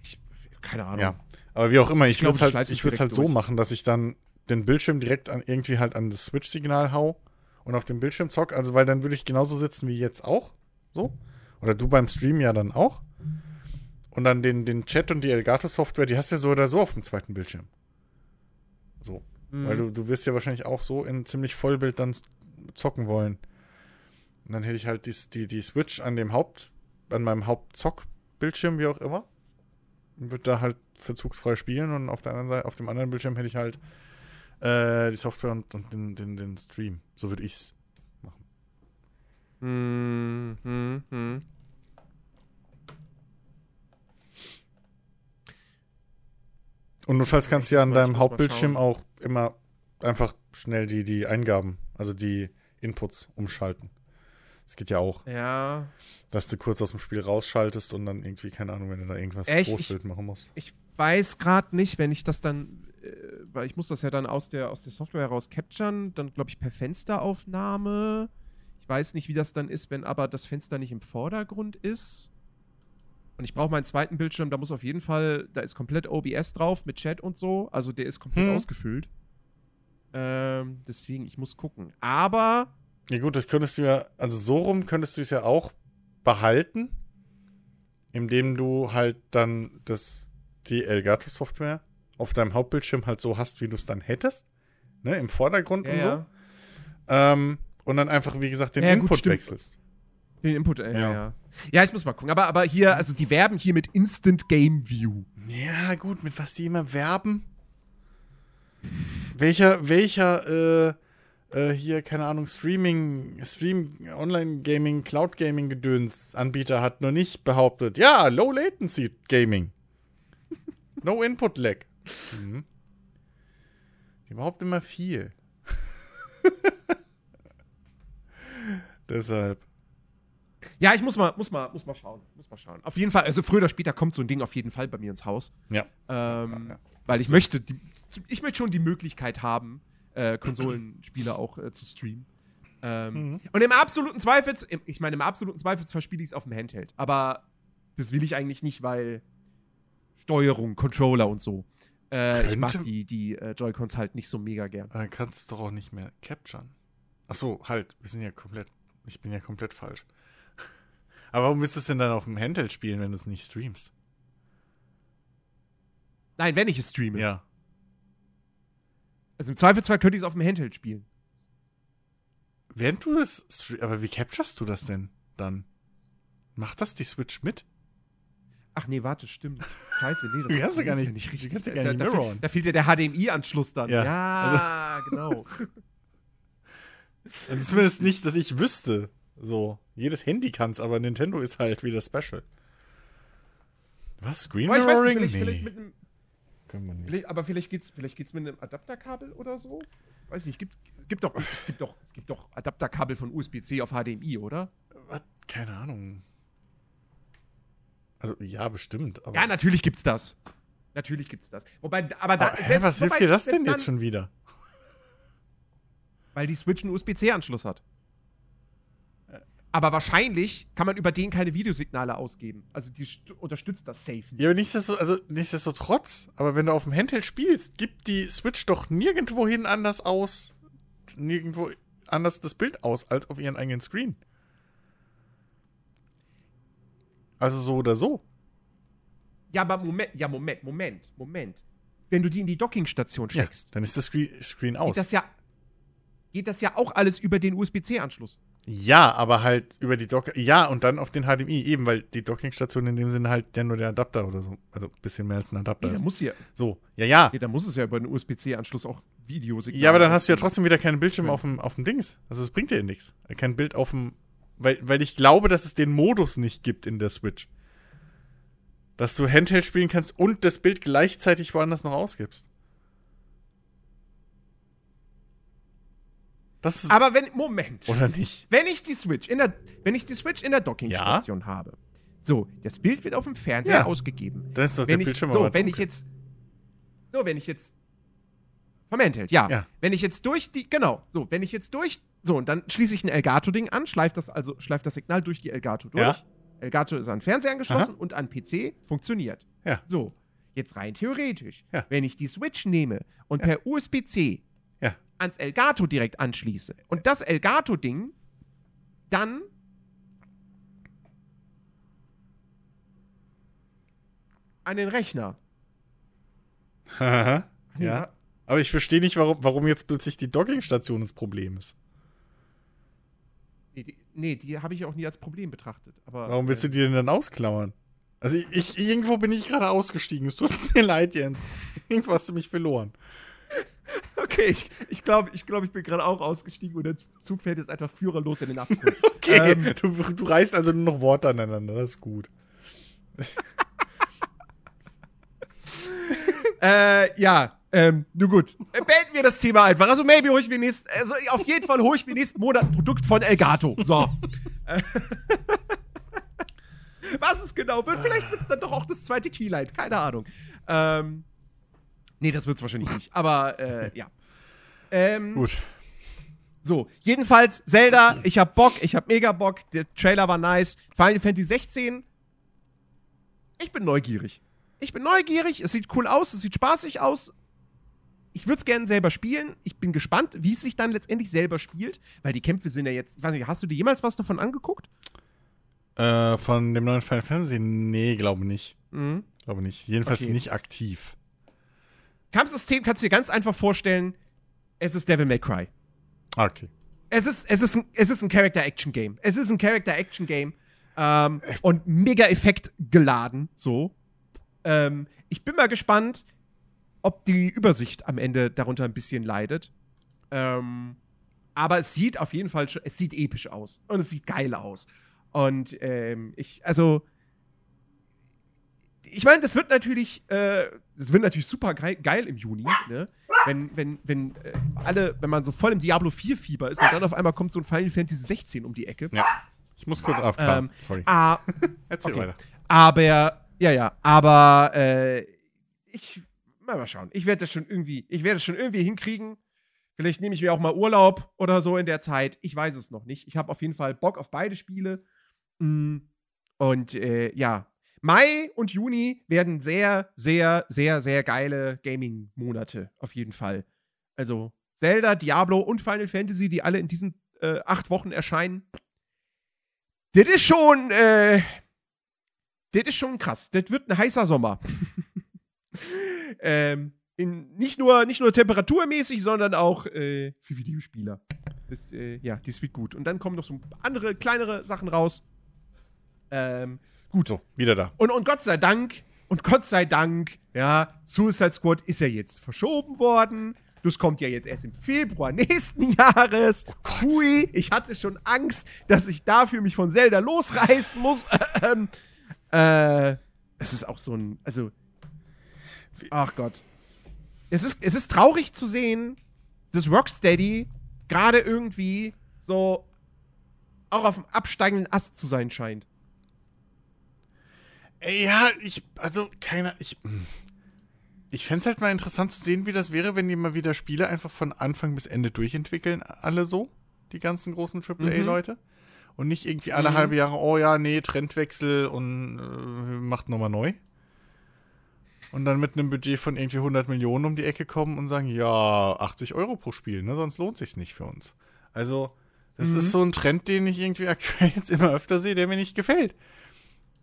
Speaker 1: ich, keine Ahnung.
Speaker 2: Ja. Aber wie auch immer, ich,
Speaker 1: glaub,
Speaker 2: würde es halt, ich halt so
Speaker 1: durch.
Speaker 2: machen, dass ich dann den Bildschirm direkt an, irgendwie halt an das Switch-Signal hau und auf dem Bildschirm zock. Also, weil dann würde ich genauso sitzen wie jetzt auch. So. Oder du beim Stream ja dann auch. Und dann den, den Chat und die Elgato-Software, die hast du ja so oder so auf dem zweiten Bildschirm. So.
Speaker 1: Mhm.
Speaker 2: Weil du, du wirst ja wahrscheinlich auch so in ziemlich Vollbild dann zocken wollen. Und dann hätte ich halt die, die, die Switch an dem Haupt, an meinem Hauptzock-Bildschirm, wie auch immer. Und würde da halt verzugsfrei spielen und auf der anderen Seite, auf dem anderen Bildschirm hätte ich halt äh, die Software und, und den, den, den Stream. So würde ich's.
Speaker 1: Hm, hm, hm.
Speaker 2: Und notfalls kannst du ja an deinem Hauptbildschirm auch immer einfach schnell die, die Eingaben, also die Inputs umschalten. Das geht ja auch,
Speaker 1: Ja.
Speaker 2: dass du kurz aus dem Spiel rausschaltest und dann irgendwie, keine Ahnung, wenn du da irgendwas
Speaker 1: Echt?
Speaker 2: Großbild machen musst.
Speaker 1: Ich weiß gerade nicht, wenn ich das dann, äh, weil ich muss das ja dann aus der, aus der Software heraus capturen, dann glaube ich per Fensteraufnahme. Ich weiß nicht, wie das dann ist, wenn aber das Fenster nicht im Vordergrund ist. Und ich brauche meinen zweiten Bildschirm, da muss auf jeden Fall, da ist komplett OBS drauf mit Chat und so. Also der ist komplett
Speaker 2: Hm.
Speaker 1: ausgefüllt. Ähm, deswegen, ich muss gucken. Aber
Speaker 2: Ja gut, das könntest du ja, also so rum könntest du es ja auch behalten, indem du halt dann das, die Elgato-Software auf deinem Hauptbildschirm halt so hast, wie du es dann hättest. Ne, im Vordergrund
Speaker 1: ja,
Speaker 2: und so.
Speaker 1: ja.
Speaker 2: Ähm, und dann einfach, wie gesagt, den
Speaker 1: Ja, gut,
Speaker 2: Input
Speaker 1: stimmt.
Speaker 2: wechselst.
Speaker 1: Den Input, äh, ja.
Speaker 2: Ja.
Speaker 1: Ja. Ich muss mal gucken. Aber, aber hier, also die werben hier mit Instant Game View.
Speaker 2: Ja, gut, mit was die immer werben. Welcher, welcher, äh, äh, hier, keine Ahnung, Streaming, Stream, Online-Gaming, Cloud-Gaming-Gedöns Anbieter hat noch nicht behauptet, ja, Low Latency Gaming. no Input Lag. Mhm. Die behaupten immer viel. Deshalb.
Speaker 1: Ja, ich muss mal, muss mal, muss mal schauen. Muss mal schauen. Auf jeden Fall, also früher oder später kommt so ein Ding auf jeden Fall bei mir ins Haus.
Speaker 2: Ja.
Speaker 1: Ähm,
Speaker 2: Ja, ja.
Speaker 1: Weil ich möchte, die, ich möchte schon die Möglichkeit haben, äh, Konsolenspiele auch äh, zu streamen. Ähm,
Speaker 2: Mhm.
Speaker 1: Und im absoluten Zweifel, ich meine, im absoluten Zweifelsfall spiele ich es auf dem Handheld. Aber das will ich eigentlich nicht, weil Steuerung, Controller und so. Äh, ich mag die, die äh, Joy-Cons halt nicht so mega gern.
Speaker 2: Dann kannst du doch auch nicht mehr capturen. Ach so, halt, wir sind ja komplett, ich bin ja komplett falsch. Aber warum willst du es denn dann auf dem Handheld spielen, wenn du es nicht streamst?
Speaker 1: Nein, wenn ich es streame.
Speaker 2: Ja.
Speaker 1: Also im Zweifelsfall könnte ich es auf dem Handheld spielen.
Speaker 2: Während du es stre- aber wie capturest du das denn dann? Macht das die Switch mit?
Speaker 1: Ach nee, warte, stimmt. Scheiße, nee, das
Speaker 2: kannst du gar nicht-
Speaker 1: ja nicht richtig.
Speaker 2: kannst du
Speaker 1: Da
Speaker 2: gar nicht
Speaker 1: da, fehlt, da fehlt ja der HDMI-Anschluss dann.
Speaker 2: Ja,
Speaker 1: Ja, genau.
Speaker 2: Also zumindest nicht, dass ich wüsste. So. Jedes Handy kann es, aber Nintendo ist halt wieder special. Was? Screen
Speaker 1: Aber nicht,
Speaker 2: Mirroring?
Speaker 1: vielleicht,
Speaker 2: nee.
Speaker 1: vielleicht mit einem,
Speaker 2: Können wir nicht.
Speaker 1: vielleicht, aber vielleicht geht's, vielleicht geht's mit einem Adapterkabel oder so. Weiß nicht, gibt, gibt doch, es gibt doch, es gibt doch Adapterkabel von USB-C auf HDMI, oder?
Speaker 2: Was? Keine Ahnung. Also, ja, bestimmt. Aber
Speaker 1: Ja, natürlich gibt's das. Natürlich gibt's das. Wobei, aber da,
Speaker 2: aber, hä, was
Speaker 1: wobei,
Speaker 2: hilft dir das
Speaker 1: selbst
Speaker 2: denn
Speaker 1: dann,
Speaker 2: jetzt schon wieder?
Speaker 1: Weil die Switch einen USB-C-Anschluss hat. Aber wahrscheinlich kann man über den keine Videosignale ausgeben. Also die st- unterstützt das safe. nicht.
Speaker 2: Ja, aber nichtsdestotrotz, also nichtsdestotrotz, aber wenn du auf dem Handheld spielst, gibt die Switch doch nirgendwo hin anders aus, nirgendwo anders das Bild aus, als auf ihren eigenen Screen. Also so oder so.
Speaker 1: Ja, aber Moment, ja, Moment, Moment, Moment. Wenn du die in die Dockingstation
Speaker 2: Ja,
Speaker 1: steckst,
Speaker 2: dann ist das Screen, Screen
Speaker 1: geht
Speaker 2: aus.
Speaker 1: das ja geht das ja auch alles über den USB-C-Anschluss.
Speaker 2: Ja, aber halt über die Dock. Ja, und dann auf den HDMI, eben, weil die Dockingstation in dem Sinne halt ja nur der Adapter oder so. Also ein bisschen mehr als ein Adapter
Speaker 1: Nee,
Speaker 2: ist.
Speaker 1: muss ja,
Speaker 2: So, ja, ja.
Speaker 1: nee, da muss es ja über den USB-C-Anschluss auch Videosignale.
Speaker 2: Ja, aber dann hast du ja trotzdem wieder keinen Bildschirm
Speaker 1: Ja.
Speaker 2: auf dem, auf dem Dings. Also es bringt dir nichts. Kein Bild auf dem. Weil, weil ich glaube, dass es den Modus nicht gibt in der Switch. Dass du Handheld spielen kannst und das Bild gleichzeitig woanders noch ausgibst. Das ist.
Speaker 1: Aber wenn Moment,
Speaker 2: oder nicht?
Speaker 1: wenn ich die Switch in der wenn ich die Switch in der Dockingstation habe. So, das Bild wird auf dem Fernseher
Speaker 2: Ja.
Speaker 1: ausgegeben.
Speaker 2: Dann ist doch
Speaker 1: wenn
Speaker 2: der
Speaker 1: ich,
Speaker 2: Bildschirm
Speaker 1: so, wenn ich
Speaker 2: dunkel.
Speaker 1: jetzt so, wenn ich jetzt vom Handheld, ja.
Speaker 2: Ja.
Speaker 1: Wenn ich jetzt durch die genau, so, wenn ich jetzt durch so und dann schließe ich ein Elgato Ding an, schleift das also schleift das Signal durch die Elgato durch.
Speaker 2: Ja.
Speaker 1: Elgato ist an Fernseher angeschlossen und an PC funktioniert.
Speaker 2: Ja.
Speaker 1: So, jetzt rein theoretisch,
Speaker 2: Ja.
Speaker 1: wenn ich die Switch nehme und
Speaker 2: Ja.
Speaker 1: per USB-C
Speaker 2: Ja.
Speaker 1: Ans Elgato direkt anschließe und das Elgato-Ding dann an den Rechner.
Speaker 2: Haha. Ja. Aber ich verstehe nicht, warum, warum jetzt plötzlich die Dockingstation das Problem ist.
Speaker 1: Nee, die, nee, die habe ich auch nie als Problem betrachtet. Aber,
Speaker 2: Warum willst du
Speaker 1: äh,
Speaker 2: die denn dann ausklammern? Also ich, ich irgendwo bin ich gerade ausgestiegen. Es tut mir leid, Jens. Irgendwo hast du mich verloren.
Speaker 1: Okay, ich, ich glaube, ich, glaub, ich bin gerade auch ausgestiegen und der Zug fährt jetzt einfach führerlos in den Abgrund.
Speaker 2: Okay,
Speaker 1: Ähm.
Speaker 2: du, du reißt also nur noch Worte aneinander. Das ist gut.
Speaker 1: Äh, ja, ähm, nun gut. Beenden wir das Thema einfach. Also, maybe hole ich mir nächst, also auf jeden Fall hole ich mir nächsten Monat ein Produkt von Elgato. So. Was es genau wird, vielleicht wird es dann doch auch das zweite Keylight. Keine Ahnung. Ähm, nee, das wird es wahrscheinlich nicht. Aber, äh, ja. Ähm,
Speaker 2: Gut.
Speaker 1: So, jedenfalls Zelda, ich hab Bock, ich hab mega Bock, der Trailer war nice. Final Fantasy 16, ich bin neugierig. Ich bin neugierig, es sieht cool aus, es sieht spaßig aus. Ich würde es gerne selber spielen. Ich bin gespannt, wie es sich dann letztendlich selber spielt, weil die Kämpfe sind ja jetzt, ich weiß nicht, hast du dir jemals was davon angeguckt?
Speaker 2: Äh, von dem neuen Final Fantasy? Nee, glaube nicht.
Speaker 1: Mhm.
Speaker 2: Glaube nicht. Jedenfalls
Speaker 1: Okay.
Speaker 2: nicht aktiv.
Speaker 1: Kampfsystem kannst du dir ganz einfach vorstellen, es ist Devil May Cry.
Speaker 2: Okay.
Speaker 1: Es ist, es ist ein, es ist ein Character-Action-Game. Es ist ein Character-Action-Game. Ähm, und mega Effekt geladen, so. Ähm, ich bin mal gespannt, ob die Übersicht am Ende darunter ein bisschen leidet. Ähm, aber es sieht auf jeden Fall schon, es sieht episch aus. Und es sieht geil aus. Und ähm, ich, also, ich meine, das wird natürlich, äh, das wird natürlich super geil, geil im Juni, ne? Wenn, wenn, wenn äh, alle, wenn man so voll im Diablo 4 Fieber ist und dann auf einmal kommt so ein Final Fantasy 16 um die Ecke.
Speaker 2: Ja. Ich muss kurz abkamen.
Speaker 1: Ähm,
Speaker 2: Sorry.
Speaker 1: Ah,
Speaker 2: Erzähl
Speaker 1: okay.
Speaker 2: weiter.
Speaker 1: aber, ja, ja, aber äh, ich, mal, mal schauen. Ich werde das schon irgendwie, ich werde es schon irgendwie hinkriegen. Vielleicht nehme ich mir auch mal Urlaub oder so in der Zeit. Ich weiß es noch nicht. Ich habe auf jeden Fall Bock auf beide Spiele. Mm, Und äh, ja, Mai und Juni werden sehr, sehr, sehr, sehr geile Gaming-Monate, auf jeden Fall. Also Zelda, Diablo und Final Fantasy, die alle in diesen äh, acht Wochen erscheinen. Das ist schon, äh, das ist schon krass. Das wird ein heißer Sommer. ähm, in, nicht, nur, nicht nur temperaturmäßig, sondern auch äh, für Videospieler. Das, äh, ja, die wird gut. Und dann kommen noch so andere, kleinere Sachen raus.
Speaker 2: Ähm, gut. So, wieder da.
Speaker 1: Und, und Gott sei Dank, und Gott sei Dank, ja, Suicide Squad ist ja jetzt verschoben worden. Das kommt ja jetzt erst im Februar nächsten Jahres. Oh Hui, ich hatte schon Angst, dass ich dafür mich von Zelda losreißen muss. Ähm, äh, es ist auch so ein, also, ach Gott. Es ist, es ist traurig zu sehen, dass Rocksteady gerade irgendwie so auch auf dem absteigenden Ast zu sein scheint.
Speaker 2: Ja, ich, also, keine, ich, ich fände es halt mal interessant zu sehen, wie das wäre, wenn die mal wieder Spiele einfach von Anfang bis Ende durchentwickeln, alle so, die ganzen großen AAA-Leute. Mhm. Und nicht irgendwie alle mhm. halbe Jahre, oh ja, nee, Trendwechsel und äh, macht nochmal neu. Und dann mit einem Budget von irgendwie 100 Millionen um die Ecke kommen und sagen, ja, 80 Euro pro Spiel, ne, sonst lohnt sich's nicht für uns. Also, das mhm. ist so ein Trend, den ich irgendwie aktuell jetzt immer öfter sehe, der mir nicht gefällt.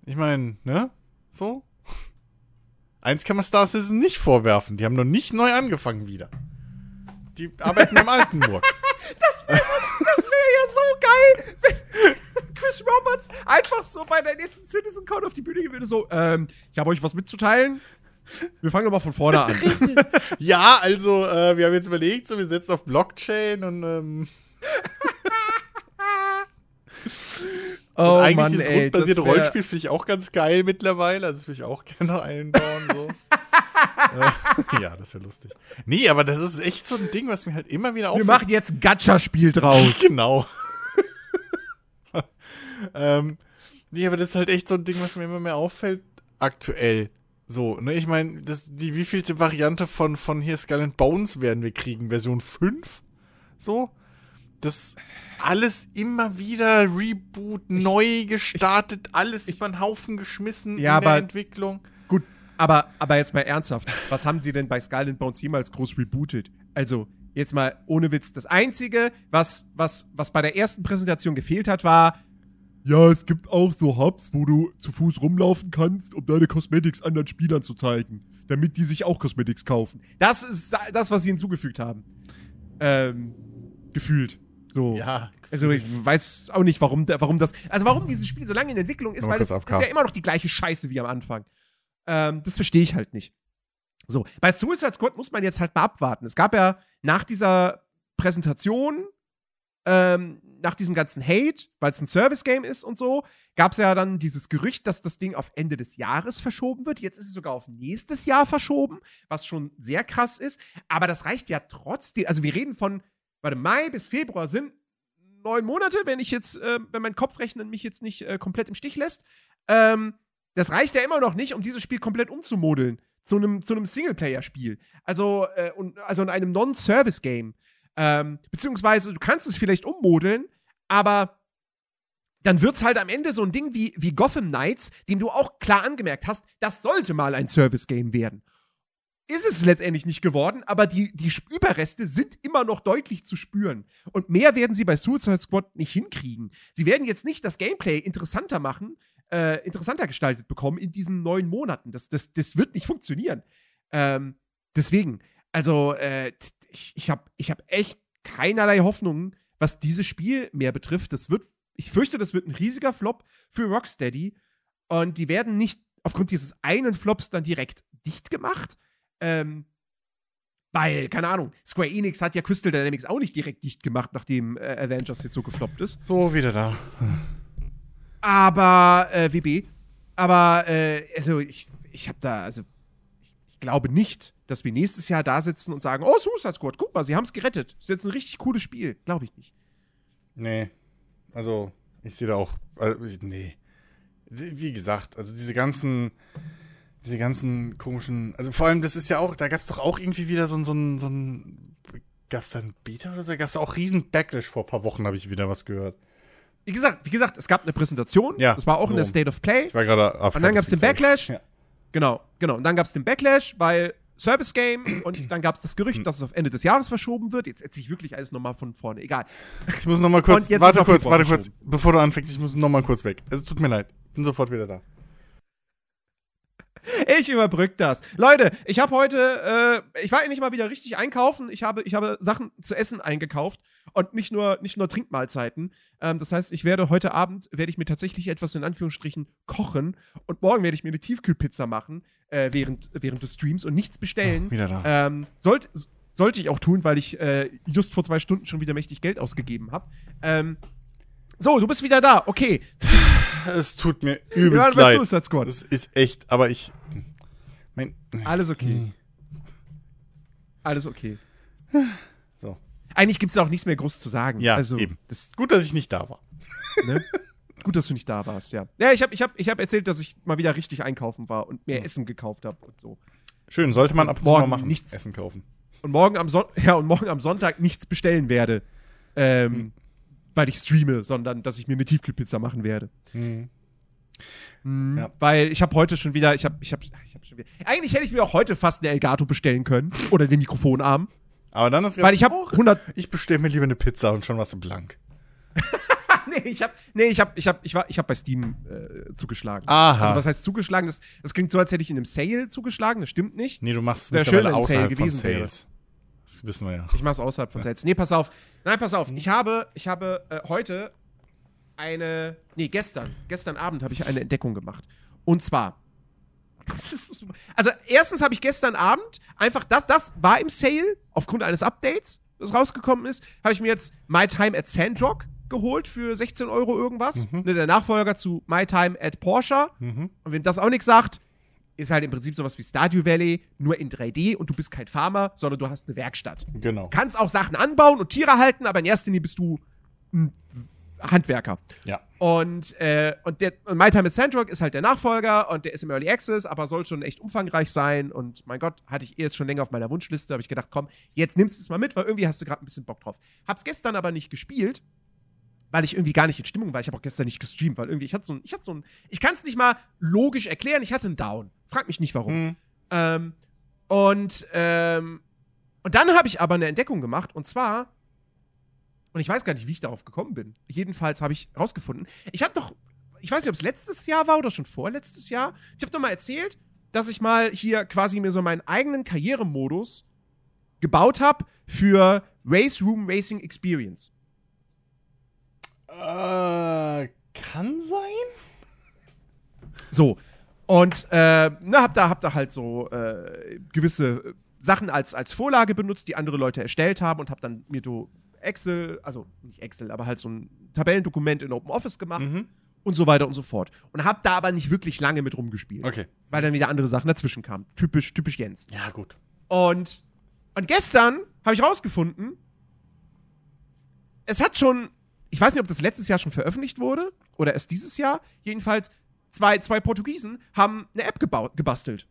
Speaker 2: Ich meine, ne? So. Eins kann man Star Citizen nicht vorwerfen. Die haben noch nicht neu angefangen wieder. Die arbeiten im alten Murks.
Speaker 1: Das wäre so, wär ja so geil, wenn Chris Roberts einfach so bei der nächsten Citizen Code auf die Bühne gehen würde, so, ähm, ich habe euch was mitzuteilen. Wir fangen aber von vorne an.
Speaker 2: ja, also, äh, wir haben jetzt überlegt, so, wir setzen auf Blockchain und, ähm Oh, und eigentlich Mann, dieses grundbasierte Rollenspiel finde ich auch ganz geil mittlerweile. Also das würde ich auch gerne einbauen. So. ja, das wäre lustig. Nee, aber das ist echt so ein Ding, was mir halt immer wieder
Speaker 1: auffällt. Wir machen jetzt Gacha-Spiel draus.
Speaker 2: genau. ähm, nee, aber das ist halt echt so ein Ding, was mir immer mehr auffällt aktuell. So, ne, ich meine, die wievielte Variante von, von hier Skull and Bones werden wir kriegen? Version 5? So? Das alles immer wieder Reboot, ich, neu gestartet, ich, alles über den Haufen geschmissen
Speaker 1: ja, in
Speaker 2: der
Speaker 1: Entwicklung. Gut, aber, aber jetzt mal ernsthaft. Was haben sie denn bei Skull and Bones jemals groß rebootet? Also, jetzt mal ohne Witz. Das Einzige, was, was, was bei der ersten Präsentation gefehlt hat, war, ja, es gibt auch so Hubs, wo du zu Fuß rumlaufen kannst, um deine Cosmetics anderen Spielern zu zeigen, damit die sich auch Cosmetics kaufen. Das ist das, was sie hinzugefügt haben. Ähm, gefühlt. So.
Speaker 2: Ja.
Speaker 1: Also ich weiß auch nicht, warum, warum das. Also warum dieses Spiel so lange in Entwicklung ist, weil es ist ja immer noch die gleiche Scheiße wie am Anfang. Ähm, das verstehe ich halt nicht. So, bei Suicide Squad muss man jetzt halt mal abwarten. Es gab ja nach dieser Präsentation, ähm, nach diesem ganzen Hate, weil es ein Service-Game ist und so, gab es ja dann dieses Gerücht, dass das Ding auf Ende des Jahres verschoben wird. Jetzt ist es sogar auf nächstes Jahr verschoben, was schon sehr krass ist. Aber das reicht ja trotzdem. Also wir reden von warte, Mai bis Februar sind neun Monate, wenn ich jetzt, äh, wenn mein Kopfrechnen mich jetzt nicht äh, komplett im Stich lässt. Ähm, das reicht ja immer noch nicht, um dieses Spiel komplett umzumodeln zu einem zu einem Singleplayer-Spiel. Also äh, und, also in einem Non-Service-Game. Ähm, beziehungsweise du kannst es vielleicht ummodeln, aber dann wird es halt am Ende so ein Ding wie, wie Gotham Knights, dem du auch klar angemerkt hast, das sollte mal ein Service-Game werden ist es letztendlich nicht geworden, aber die, die Überreste sind immer noch deutlich zu spüren. Und mehr werden sie bei Suicide Squad nicht hinkriegen. Sie werden jetzt nicht das Gameplay interessanter machen, äh, interessanter gestaltet bekommen in diesen neun Monaten. Das, das, das wird nicht funktionieren. Ähm, deswegen, also, äh, ich, ich habe ich hab echt keinerlei Hoffnung, was dieses Spiel mehr betrifft. Das wird, ich fürchte, das wird ein riesiger Flop für Rocksteady. Und die werden nicht aufgrund dieses einen Flops dann direkt dicht gemacht ähm, weil, keine Ahnung, Square Enix hat ja Crystal Dynamics auch nicht direkt dicht gemacht, nachdem äh, Avengers jetzt so gefloppt ist.
Speaker 2: So, wieder da.
Speaker 1: Aber, äh, WB, aber, äh, also ich, ich habe da, also, ich, ich, glaube nicht, dass wir nächstes Jahr da sitzen und sagen, oh, Suicide Squad, guck mal, sie haben es gerettet. Das ist jetzt ein richtig cooles Spiel. Glaube ich nicht.
Speaker 2: Nee. Also, ich sehe da auch, also, nee. Wie gesagt, also diese ganzen diese ganzen komischen, also vor allem, das ist ja auch, da gab es doch auch irgendwie wieder so ein, so ein, so ein gab es da ein Beta oder so? Gab es auch riesen Backlash vor ein paar Wochen, habe ich wieder was gehört.
Speaker 1: wie gesagt, wie gesagt, es gab eine Präsentation.
Speaker 2: Ja,
Speaker 1: Das war auch in der
Speaker 2: so.
Speaker 1: State of Play.
Speaker 2: Ich war gerade auf
Speaker 1: Und dann gab es den Backlash.
Speaker 2: Ja.
Speaker 1: Genau, genau. Und dann gab es den Backlash, weil Service Game und dann gab es das Gerücht, dass es auf Ende des Jahres verschoben wird. Jetzt erzähle ich wirklich alles nochmal von vorne. Egal.
Speaker 2: Ich muss noch mal kurz, warte kurz, warte kurz, bevor du anfängst, ich muss noch mal kurz weg. Es tut mir leid. Bin sofort wieder da.
Speaker 1: Ich überbrück das. Leute, ich habe heute, äh, ich war endlich mal wieder richtig einkaufen. Ich habe, ich habe Sachen zu essen eingekauft und nicht nur, nicht nur Trinkmahlzeiten. Ähm, das heißt, ich werde heute Abend, werde ich mir tatsächlich etwas in Anführungsstrichen kochen und morgen werde ich mir eine Tiefkühlpizza machen äh, während, während des Streams und nichts bestellen.
Speaker 2: Wieder da.
Speaker 1: Ähm, sollte, sollte ich auch tun, weil ich äh, just vor zwei Stunden schon wieder mächtig Geld ausgegeben habe. Ähm, so, du bist wieder da. Okay.
Speaker 2: Es tut mir
Speaker 1: Ja,
Speaker 2: übelst
Speaker 1: was
Speaker 2: leid.
Speaker 1: du, Sat Squad?
Speaker 2: Das ist echt, aber ich. Mein,
Speaker 1: Alles okay. Alles okay.
Speaker 2: So.
Speaker 1: Eigentlich gibt es auch nichts mehr groß zu sagen.
Speaker 2: Ja,
Speaker 1: also,
Speaker 2: eben.
Speaker 1: Das,
Speaker 2: Gut, dass ich nicht da war.
Speaker 1: ne? Gut, dass du nicht da warst, ja. Ja, ich habe ich hab, ich hab erzählt, dass ich mal wieder richtig einkaufen war und mehr Essen gekauft habe und so.
Speaker 2: Schön, sollte man ab und zu mal
Speaker 1: Morgen
Speaker 2: machen.
Speaker 1: nichts.
Speaker 2: Essen kaufen.
Speaker 1: Und morgen am, Son ja, und morgen am Sonntag nichts bestellen werde. Ähm,
Speaker 2: Hm.
Speaker 1: Weil ich streame, sondern dass ich mir eine Tiefkühlpizza machen werde.
Speaker 2: Hm.
Speaker 1: Mhm.
Speaker 2: Ja.
Speaker 1: Weil ich habe heute schon wieder, ich habe, ich habe, ich habe schon wieder. Eigentlich hätte ich mir auch heute fast eine Elgato bestellen können oder den Mikrofonarm,
Speaker 2: Aber dann ist
Speaker 1: weil ich habe
Speaker 2: Och,
Speaker 1: 100.
Speaker 2: Ich bestelle mir lieber eine Pizza und schon was im Blank.
Speaker 1: nee, ich habe, nee, ich habe, ich habe, ich war, ich habe bei Steam äh, zugeschlagen.
Speaker 2: Aha.
Speaker 1: Also was heißt zugeschlagen? Das, das klingt so, als hätte ich in einem Sale zugeschlagen. Das stimmt nicht.
Speaker 2: Nee, du machst es mittlerweile
Speaker 1: Sale
Speaker 2: außerhalb von
Speaker 1: gewesen wäre.
Speaker 2: Das wissen wir ja.
Speaker 1: Ich mach's außerhalb von Sales. Nee, pass auf. Nein, pass auf. Ich habe, ich habe äh, heute eine, nee, gestern, gestern Abend habe ich eine Entdeckung gemacht. Und zwar, also erstens habe ich gestern Abend einfach, das, das war im Sale, aufgrund eines Updates, das rausgekommen ist, habe ich mir jetzt My Time at Sandrock geholt für 16 Euro irgendwas. Ne, der Nachfolger zu My Time at Porsche. Und wenn das auch nichts sagt, ist halt im Prinzip sowas wie Stardew Valley, nur in 3D und du bist kein Farmer, sondern du hast eine Werkstatt.
Speaker 2: Genau.
Speaker 1: Kannst auch Sachen anbauen und Tiere halten, aber in erster Linie bist du ein Handwerker.
Speaker 2: Ja.
Speaker 1: Und, äh, und, der, und My Time at Sandrock ist halt der Nachfolger und der ist im Early Access, aber soll schon echt umfangreich sein. Und mein Gott, hatte ich eh jetzt schon länger auf meiner Wunschliste, habe ich gedacht, komm, jetzt nimmst du es mal mit, weil irgendwie hast du gerade ein bisschen Bock drauf. Hab's gestern aber nicht gespielt, weil ich irgendwie gar nicht in Stimmung war. Ich habe auch gestern nicht gestreamt, weil irgendwie ich hatte so ein, ich hatte so ein, ich kann es nicht mal logisch erklären, ich hatte einen Down. Frag mich nicht warum.
Speaker 2: Hm.
Speaker 1: Ähm, und, ähm, und dann habe ich aber eine Entdeckung gemacht und zwar, und ich weiß gar nicht, wie ich darauf gekommen bin. Jedenfalls habe ich rausgefunden, ich habe doch, ich weiß nicht, ob es letztes Jahr war oder schon vorletztes Jahr, ich habe doch mal erzählt, dass ich mal hier quasi mir so meinen eigenen Karrieremodus gebaut habe für Race Room Racing Experience.
Speaker 2: Äh, kann sein?
Speaker 1: So. Und äh, na, hab da, hab da halt so äh, gewisse Sachen als, als Vorlage benutzt, die andere Leute erstellt haben und hab dann mir so Excel, also nicht Excel, aber halt so ein Tabellendokument in OpenOffice gemacht
Speaker 2: Mhm.
Speaker 1: und so weiter und so fort. Und hab da aber nicht wirklich lange mit rumgespielt,
Speaker 2: Okay.
Speaker 1: weil dann wieder andere Sachen dazwischen kamen. Typisch, typisch Jens.
Speaker 2: Ja, gut.
Speaker 1: Und, und gestern habe ich rausgefunden, es hat schon, ich weiß nicht, ob das letztes Jahr schon veröffentlicht wurde oder erst dieses Jahr, jedenfalls zwei, zwei Portugiesen haben eine App gebaut, gebastelt.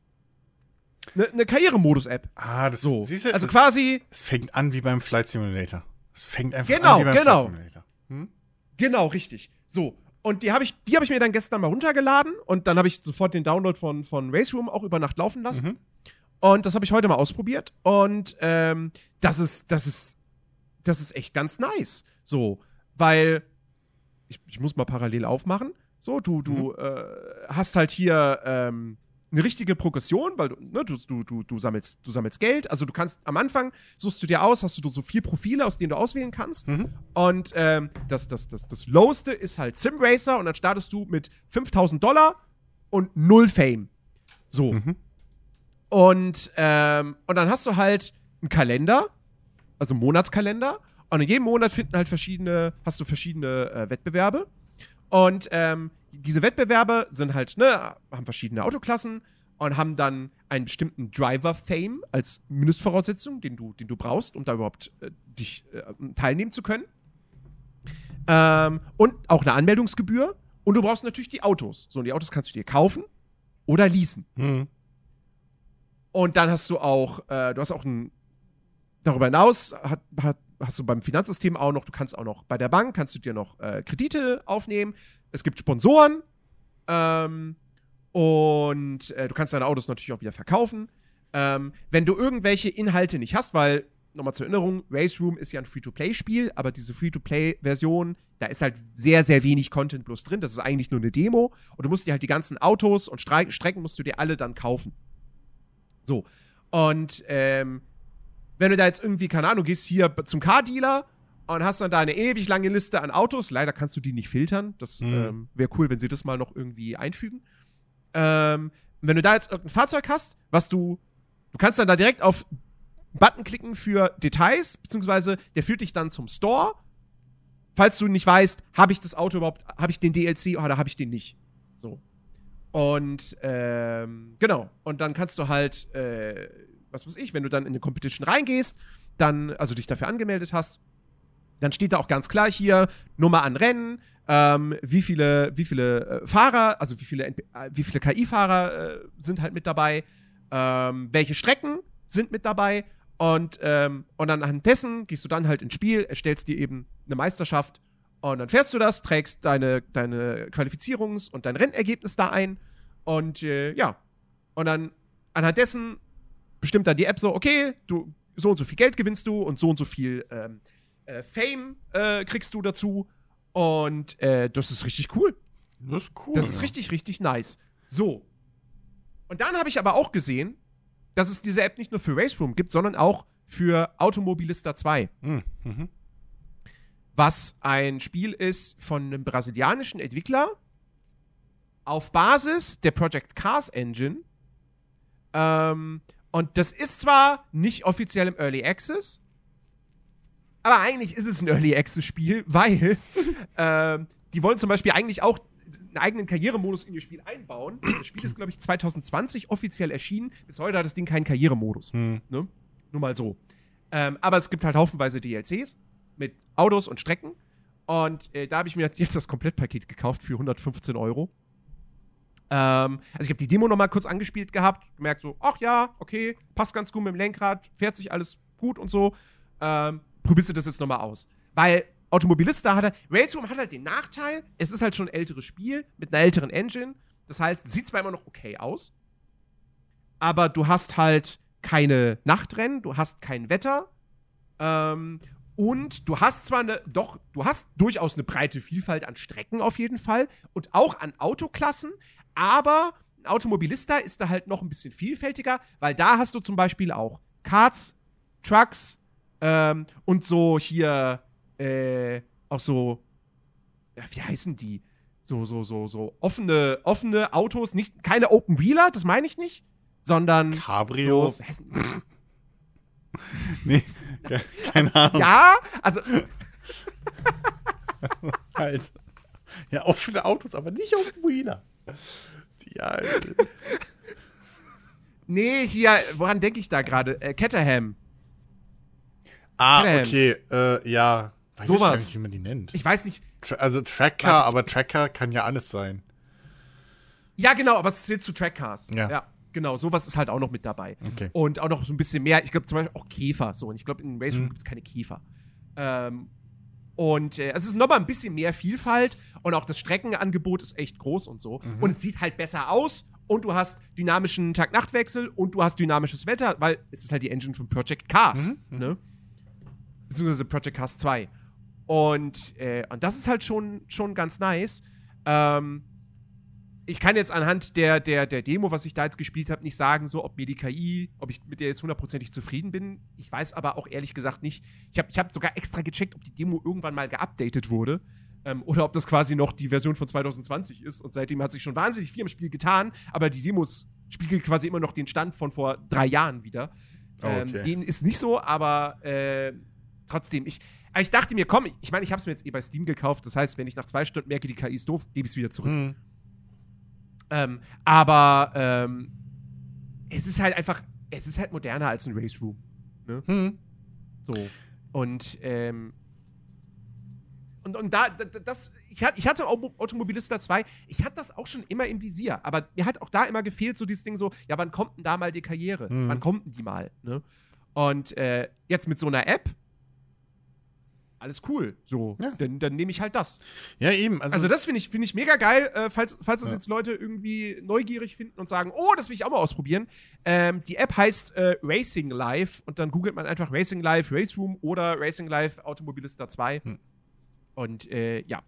Speaker 1: Eine, eine Karrieremodus-App.
Speaker 2: Ah, das
Speaker 1: So.
Speaker 2: siehst du,
Speaker 1: also
Speaker 2: das,
Speaker 1: quasi,
Speaker 2: es fängt an wie beim Flight Simulator. Es fängt einfach
Speaker 1: Genau,
Speaker 2: an wie beim
Speaker 1: genau.
Speaker 2: Flight Simulator. Hm?
Speaker 1: genau, richtig. So. Und die habe ich, die hab ich mir dann gestern mal runtergeladen und dann habe ich sofort den Download von, von Race Room auch über Nacht laufen lassen.
Speaker 2: Mhm.
Speaker 1: Und das habe ich heute mal ausprobiert. Und ähm, das ist, das ist, das ist echt ganz nice. So, weil ich, ich muss mal parallel aufmachen. So, du, du äh, hast halt hier ähm, eine richtige Progression, weil du, ne, du, du, du, du, sammelst, du sammelst Geld. Also du kannst am Anfang suchst du dir aus, hast du so vier Profile, aus denen du auswählen kannst.
Speaker 2: Mhm.
Speaker 1: Und ähm, das, das, das, das Lowste ist halt Sim Racer und dann startest du mit 5000 Dollar und null Fame. So.
Speaker 2: Mhm.
Speaker 1: Und, ähm, und dann hast du halt einen Kalender, also einen Monatskalender. Und in jedem Monat finden halt verschiedene, hast du verschiedene äh, Wettbewerbe. Und ähm, diese Wettbewerbe sind halt, ne, haben verschiedene Autoklassen und haben dann einen bestimmten Driver-Fame als Mindestvoraussetzung, den du, den du brauchst, um da überhaupt äh, dich äh, teilnehmen zu können. Ähm, und auch eine Anmeldungsgebühr. Und du brauchst natürlich die Autos. So, und die Autos kannst du dir kaufen oder leasen.
Speaker 2: Mhm.
Speaker 1: Und dann hast du auch, äh, du hast auch ein, darüber hinaus hat, hat, hast du beim Finanzsystem auch noch, du kannst auch noch bei der Bank, kannst du dir noch äh, Kredite aufnehmen. Es gibt Sponsoren. Ähm, und äh, du kannst deine Autos natürlich auch wieder verkaufen. Ähm, wenn du irgendwelche Inhalte nicht hast, weil, nochmal zur Erinnerung, Race Room ist ja ein Free-to-Play-Spiel, aber diese Free-to-Play-Version, da ist halt sehr, sehr wenig Content bloß drin. Das ist eigentlich nur eine Demo. Und du musst dir halt die ganzen Autos und Stre Strecken musst du dir alle dann kaufen. So. Und ähm, wenn du da jetzt irgendwie, keine Ahnung, gehst hier zum Car-Dealer und hast dann da eine ewig lange Liste an Autos. Leider kannst du die nicht filtern. Das
Speaker 2: Mhm.
Speaker 1: ähm, wäre cool, wenn sie das mal noch irgendwie einfügen. Ähm, wenn du da jetzt irgendein Fahrzeug hast, was du, du kannst dann da direkt auf Button klicken für Details, beziehungsweise der führt dich dann zum Store. Falls du nicht weißt, habe ich das Auto überhaupt, habe ich den DLC oder habe ich den nicht. So. Und ähm, genau. Und dann kannst du halt, äh, was weiß ich, wenn du dann in eine Competition reingehst, dann, also dich dafür angemeldet hast, dann steht da auch ganz klar hier Nummer an Rennen, ähm, wie viele, wie viele äh, Fahrer, also wie viele, äh, wie viele KI-Fahrer äh, sind halt mit dabei, ähm, welche Strecken sind mit dabei und, ähm, und anhand dessen gehst du dann halt ins Spiel, erstellst dir eben eine Meisterschaft und dann fährst du das, trägst deine, deine Qualifizierungs- und dein Rennergebnis da ein und äh, ja, und dann anhand dessen bestimmt dann die App so, okay, du so und so viel Geld gewinnst du und so und so viel ähm, äh, Fame äh, kriegst du dazu. Und äh, das ist richtig cool.
Speaker 2: Das ist cool.
Speaker 1: Das ist richtig, richtig nice. So. Und dann habe ich aber auch gesehen, dass es diese App nicht nur für Race Room gibt, sondern auch für Automobilista 2.
Speaker 2: Mhm. Mhm.
Speaker 1: Was ein Spiel ist von einem brasilianischen Entwickler auf Basis der Project Cars Engine. Ähm, und das ist zwar nicht offiziell im Early Access, aber eigentlich ist es ein Early Access Spiel, weil ähm, die wollen zum Beispiel eigentlich auch einen eigenen Karrieremodus in ihr Spiel einbauen. Das Spiel ist, glaube ich, 2020 offiziell erschienen. Bis heute hat das Ding keinen Karrieremodus.
Speaker 2: Mhm.
Speaker 1: Ne? Nur mal so. Ähm, aber es gibt halt haufenweise DLCs mit Autos und Strecken. Und äh, da habe ich mir jetzt das Komplettpaket gekauft für 115 Euro. Ähm, also ich habe die Demo noch mal kurz angespielt gehabt, gemerkt so, ach ja, okay, passt ganz gut mit dem Lenkrad, fährt sich alles gut und so. Ähm, probierst du das jetzt noch mal aus. Weil Automobilista hat halt, Race Room hat halt den Nachteil, es ist halt schon ein älteres Spiel mit einer älteren Engine. Das heißt, sieht zwar immer noch okay aus, aber du hast halt keine Nachtrennen, du hast kein Wetter. Ähm, und du hast zwar eine, doch, du hast durchaus eine breite Vielfalt an Strecken auf jeden Fall und auch an Autoklassen, aber ein Automobilista ist da halt noch ein bisschen vielfältiger, weil da hast du zum Beispiel auch Karts, Trucks ähm, und so hier äh, auch so, wie heißen die? So, so, so, so offene, offene Autos, nicht, keine Open Wheeler, das meine ich nicht, sondern
Speaker 2: Cabrio.
Speaker 1: so,
Speaker 2: Nee, ke- keine Ahnung.
Speaker 1: ja, also
Speaker 2: Halt. Ja, viele Autos, aber nicht dem Wheeler. Ja,
Speaker 1: Nee, hier, woran denke ich da gerade? Äh, Caterham.
Speaker 2: Ah,
Speaker 1: Caterhams.
Speaker 2: okay, äh, ja. Weiß
Speaker 1: Sowas.
Speaker 2: ich gar nicht, wie man die nennt.
Speaker 1: Ich weiß nicht.
Speaker 2: Tra also Tracker,
Speaker 1: Warte,
Speaker 2: aber Tracker kann ja alles sein.
Speaker 1: Ja, genau, aber es zählt zu Trackcars.
Speaker 2: Ja.
Speaker 1: ja. Genau, sowas ist halt auch noch mit dabei.
Speaker 2: Okay.
Speaker 1: Und auch noch so ein bisschen mehr. Ich glaube zum Beispiel auch Käfer. So. Und ich glaube, in Race Room
Speaker 2: Mhm.
Speaker 1: gibt es keine Käfer. Ähm, und äh, es ist nochmal ein bisschen mehr Vielfalt. Und auch das Streckenangebot ist echt groß und so.
Speaker 2: Mhm.
Speaker 1: Und es sieht halt besser aus. Und du hast dynamischen Tag-Nacht-Wechsel und du hast dynamisches Wetter, weil es ist halt die Engine von Project Cars.
Speaker 2: Mhm.
Speaker 1: Ne? Beziehungsweise Project Cars 2. Und, äh, und das ist halt schon, schon ganz nice. Ähm, ich kann jetzt anhand der, der, der Demo, was ich da jetzt gespielt habe, nicht sagen, so, ob mir die KI, ob ich mit der jetzt hundertprozentig zufrieden bin. Ich weiß aber auch ehrlich gesagt nicht. Ich habe ich hab sogar extra gecheckt, ob die Demo irgendwann mal geupdatet wurde. Ähm, oder ob das quasi noch die Version von 2020 ist. Und seitdem hat sich schon wahnsinnig viel im Spiel getan. Aber die Demos spiegeln quasi immer noch den Stand von vor drei Jahren wieder. Ähm,
Speaker 2: Okay.
Speaker 1: den ist nicht so, aber äh, trotzdem, ich, aber ich dachte mir, komm, ich meine, ich habe es mir jetzt eh bei Steam gekauft. Das heißt, wenn ich nach zwei Stunden merke, die KI ist doof, gebe ich es wieder zurück.
Speaker 2: Hm.
Speaker 1: Ähm, aber ähm, es ist halt einfach, es ist halt moderner als ein Race Room.
Speaker 2: Hm.
Speaker 1: So. Und, ähm, und, und da, da das, ich, hat, ich hatte Auto- Automobilista 2, ich hatte das auch schon immer im Visier, aber mir hat auch da immer gefehlt, so dieses Ding so, ja, wann kommt denn da mal die Karriere?
Speaker 2: Mhm.
Speaker 1: Wann kommt denn die mal? Ne? Und äh, jetzt mit so einer App, alles cool. So,
Speaker 2: Ja.
Speaker 1: dann, dann nehme ich halt das.
Speaker 2: Ja, eben. Also,
Speaker 1: Also, das finde ich, find ich mega geil, äh, falls, falls das
Speaker 2: Ja.
Speaker 1: jetzt Leute irgendwie neugierig finden und sagen, oh, das will ich auch mal ausprobieren. Ähm, die App heißt äh, Racing Life und dann googelt man einfach Racing Life Race Room oder Racing Life Automobilista 2.
Speaker 2: Hm.
Speaker 1: Und äh, ja,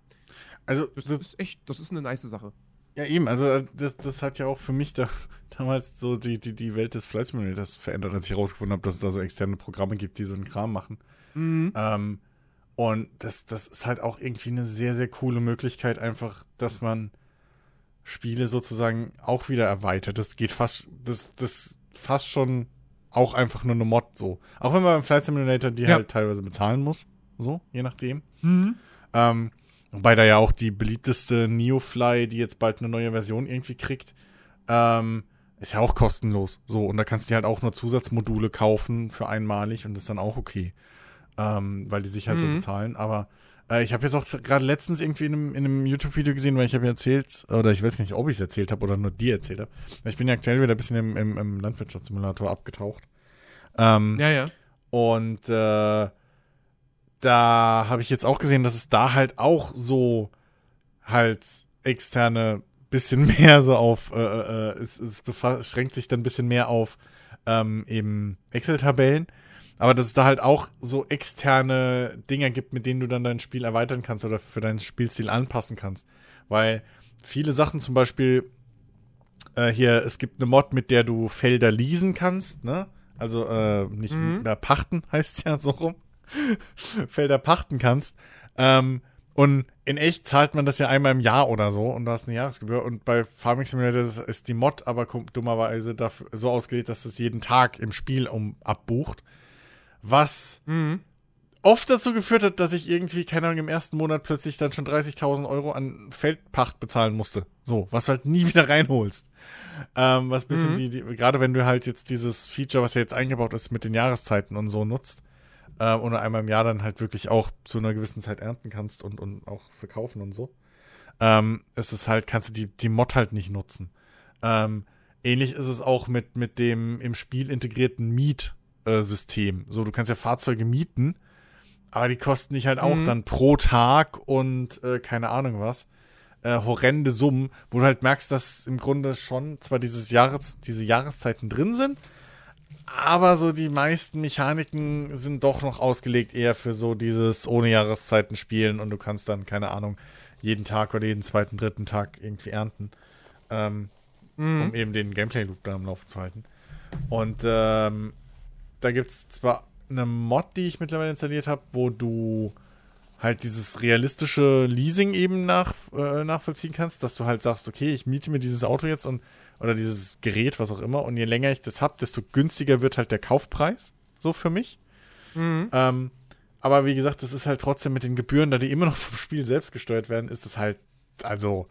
Speaker 2: also
Speaker 1: das,
Speaker 2: das,
Speaker 1: ist echt, das ist eine nice Sache.
Speaker 2: ja, eben. Also, das, das hat ja auch für mich da, damals so die, die, die Welt des Flight Simulators verändert, als ich herausgefunden habe, dass es da so externe Programme gibt, die so einen Kram machen.
Speaker 1: Mhm.
Speaker 2: Ähm, und das, das ist halt auch irgendwie eine sehr, sehr coole Möglichkeit, einfach, dass man Spiele sozusagen auch wieder erweitert. Das geht fast, das, das fast schon auch einfach nur eine Mod so. Auch wenn man beim Flight Simulator die
Speaker 1: Ja.
Speaker 2: halt teilweise bezahlen muss, so, je nachdem.
Speaker 1: Mhm.
Speaker 2: Ähm, wobei da ja auch die beliebteste Neofly, die jetzt bald eine neue Version irgendwie kriegt, ähm, ist ja auch kostenlos. So, und da kannst du dir halt auch nur Zusatzmodule kaufen für einmalig und das ist dann auch okay. Ähm, weil die sich halt so
Speaker 1: Mhm.
Speaker 2: bezahlen. Aber äh, ich habe jetzt auch gerade letztens irgendwie in einem, in einem YouTube-Video gesehen, weil ich habe ja erzählt, oder ich weiß gar nicht, ob ich es erzählt habe oder nur dir erzählt habe. Ich bin ja aktuell wieder ein bisschen im, im, im Landwirtschaftssimulator abgetaucht. Ähm,
Speaker 1: Ja, ja.
Speaker 2: und äh, da habe ich jetzt auch gesehen, dass es da halt auch so halt externe bisschen mehr so auf, äh, äh, es, es befa- schränkt sich dann ein bisschen mehr auf ähm, eben Excel-Tabellen. Aber dass es da halt auch so externe Dinger gibt, mit denen du dann dein Spiel erweitern kannst oder für deinen Spielstil anpassen kannst. Weil viele Sachen zum Beispiel äh, hier, es gibt eine Mod, mit der du Felder leasen kannst, ne? Also äh, nicht
Speaker 1: Mhm.
Speaker 2: mehr pachten, heißt ja so rum. Felder pachten kannst. Ähm, und in echt zahlt man das ja einmal im Jahr oder so und du hast eine Jahresgebühr. Und bei Farming Simulator ist, die Mod aber dummerweise so ausgelegt, dass es jeden Tag im Spiel um abbucht. Was
Speaker 1: Mhm.
Speaker 2: oft dazu geführt hat, dass ich irgendwie, keine Ahnung, im ersten Monat plötzlich dann schon 30.000 Euro an Feldpacht bezahlen musste. So, was du halt nie wieder reinholst. Ähm, was bisschen
Speaker 1: Mhm.
Speaker 2: die, die, gerade wenn du halt jetzt dieses Feature, was ja jetzt eingebaut ist, mit den Jahreszeiten und so nutzt, äh, und einmal im Jahr dann halt wirklich auch zu einer gewissen Zeit ernten kannst und, und auch verkaufen und so, ähm, ist es halt, kannst du die, die Mod halt nicht nutzen. Ähm, ähnlich ist es auch mit, mit dem im Spiel integrierten Miet-System. So, du kannst ja Fahrzeuge mieten, aber die kosten dich halt auch
Speaker 1: Mhm.
Speaker 2: dann pro Tag und äh, keine Ahnung was. Äh, horrende Summen, wo du halt merkst, dass im Grunde schon zwar dieses Jahres, diese Jahreszeiten drin sind, aber so die meisten Mechaniken sind doch noch ausgelegt eher für so dieses ohne Jahreszeiten spielen und du kannst dann, keine Ahnung, jeden Tag oder jeden zweiten, dritten Tag irgendwie ernten. Ähm,
Speaker 1: Mhm.
Speaker 2: um eben den Gameplay-Loop da am Laufen zu halten. Und ähm, da gibt es zwar eine Mod, die ich mittlerweile installiert habe, wo du halt dieses realistische Leasing eben nach, äh, nachvollziehen kannst, dass du halt sagst, okay, ich miete mir dieses Auto jetzt und oder dieses Gerät, was auch immer, und je länger ich das habe, desto günstiger wird halt der Kaufpreis, so für mich.
Speaker 1: Mhm.
Speaker 2: Ähm, aber wie gesagt, das ist halt trotzdem mit den Gebühren, da die immer noch vom Spiel selbst gesteuert werden, ist es halt, also,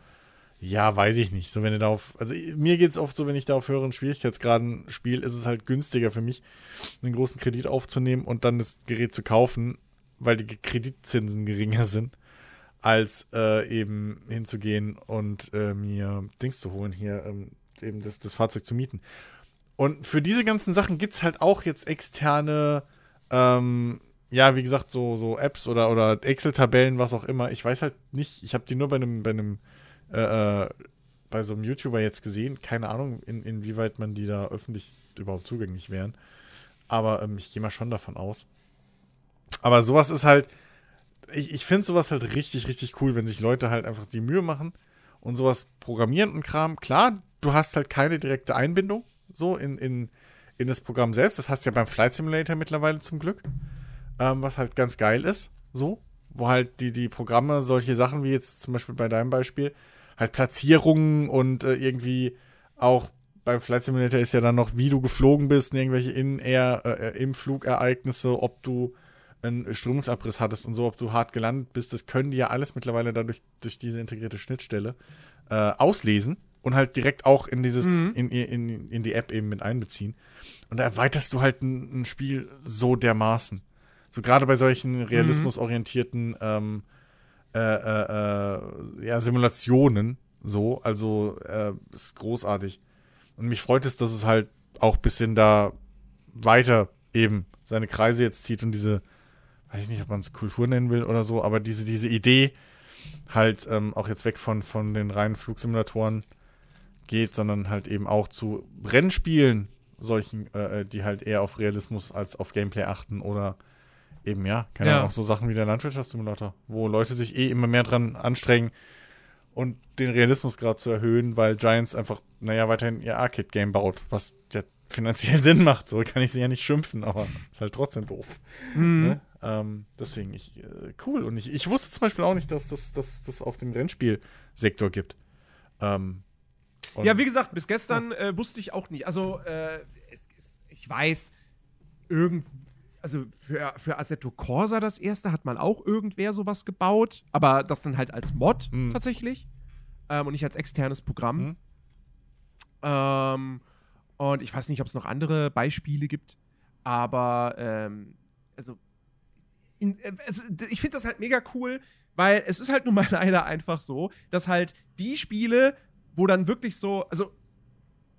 Speaker 2: ja, weiß ich nicht. So, wenn du da auf, also mir geht es oft so, wenn ich da auf höheren Schwierigkeitsgraden spiele, ist es halt günstiger für mich, einen großen Kredit aufzunehmen und dann das Gerät zu kaufen, weil die Kreditzinsen geringer sind, als äh, eben hinzugehen und äh, mir Dings zu holen, hier ähm, eben das, das Fahrzeug zu mieten. Und für diese ganzen Sachen gibt es halt auch jetzt externe, ähm, ja, wie gesagt, so, so Apps oder, oder Excel-Tabellen, was auch immer. Ich weiß halt nicht, ich habe die nur bei einem, bei einem, äh, äh, bei so einem YouTuber jetzt gesehen. Keine Ahnung, in, inwieweit man die da öffentlich überhaupt zugänglich wären. Aber ähm, ich gehe mal schon davon aus. Aber sowas ist halt, ich, ich finde sowas halt richtig, richtig cool, wenn sich Leute halt einfach die Mühe machen und sowas programmieren und Kram. Klar, du hast halt keine direkte Einbindung so in, in, in das Programm selbst. Das hast du ja beim Flight Simulator mittlerweile zum Glück. Ähm, was halt ganz geil ist, so. Wo halt die, die Programme solche Sachen wie jetzt zum Beispiel bei deinem Beispiel, halt Platzierungen und äh, irgendwie auch beim Flight Simulator ist ja dann noch, wie du geflogen bist, und irgendwelche In-Air, äh, im Flugereignisse, ob du einen Strömungsabriss hattest und so, ob du hart gelandet bist, das können die ja alles mittlerweile dadurch durch diese integrierte Schnittstelle äh, auslesen und halt direkt auch in dieses,
Speaker 1: Mhm.
Speaker 2: in, in, in die App eben mit einbeziehen. Und da erweiterst du halt ein, ein Spiel so dermaßen. So gerade bei solchen realismusorientierten ähm, äh, äh, äh, ja, Simulationen so, also äh, ist großartig. Und mich freut es, dass es halt auch ein bisschen da weiter eben seine Kreise jetzt zieht und diese weiß ich nicht, ob man es Kultur nennen will oder so, aber diese, diese Idee halt ähm, auch jetzt weg von, von den reinen Flugsimulatoren geht, sondern halt eben auch zu Rennspielen, solchen, äh, die halt eher auf Realismus als auf Gameplay achten oder eben, ja, keine
Speaker 1: Ja.
Speaker 2: Ahnung, auch so Sachen wie der Landwirtschaftssimulator, wo Leute sich eh immer mehr dran anstrengen und den Realismusgrad zu erhöhen, weil Giants einfach, naja, weiterhin ihr Arcade-Game baut, was ja finanziell Sinn macht. So kann ich sie ja nicht schimpfen, aber ist halt trotzdem doof.
Speaker 1: Mhm.
Speaker 2: Ne? Ähm, deswegen, ich, äh, cool. Und ich, ich wusste zum Beispiel auch nicht, dass das dass, das auf den Rennspielsektor gibt. Ähm,
Speaker 1: Ja, wie gesagt, bis gestern äh, wusste ich auch nicht. Also, äh, es, es, ich weiß, irgend, also für, für Assetto Corsa das erste hat man auch irgendwer sowas gebaut, aber das dann halt als Mod
Speaker 2: Mhm.
Speaker 1: tatsächlich ähm, und nicht als externes Programm.
Speaker 2: Mhm.
Speaker 1: Ähm, und ich weiß nicht, ob es noch andere Beispiele gibt, aber ähm, also in, äh, es, ich finde das halt mega cool, weil es ist halt nun mal leider einfach so, dass halt die Spiele, wo dann wirklich so, also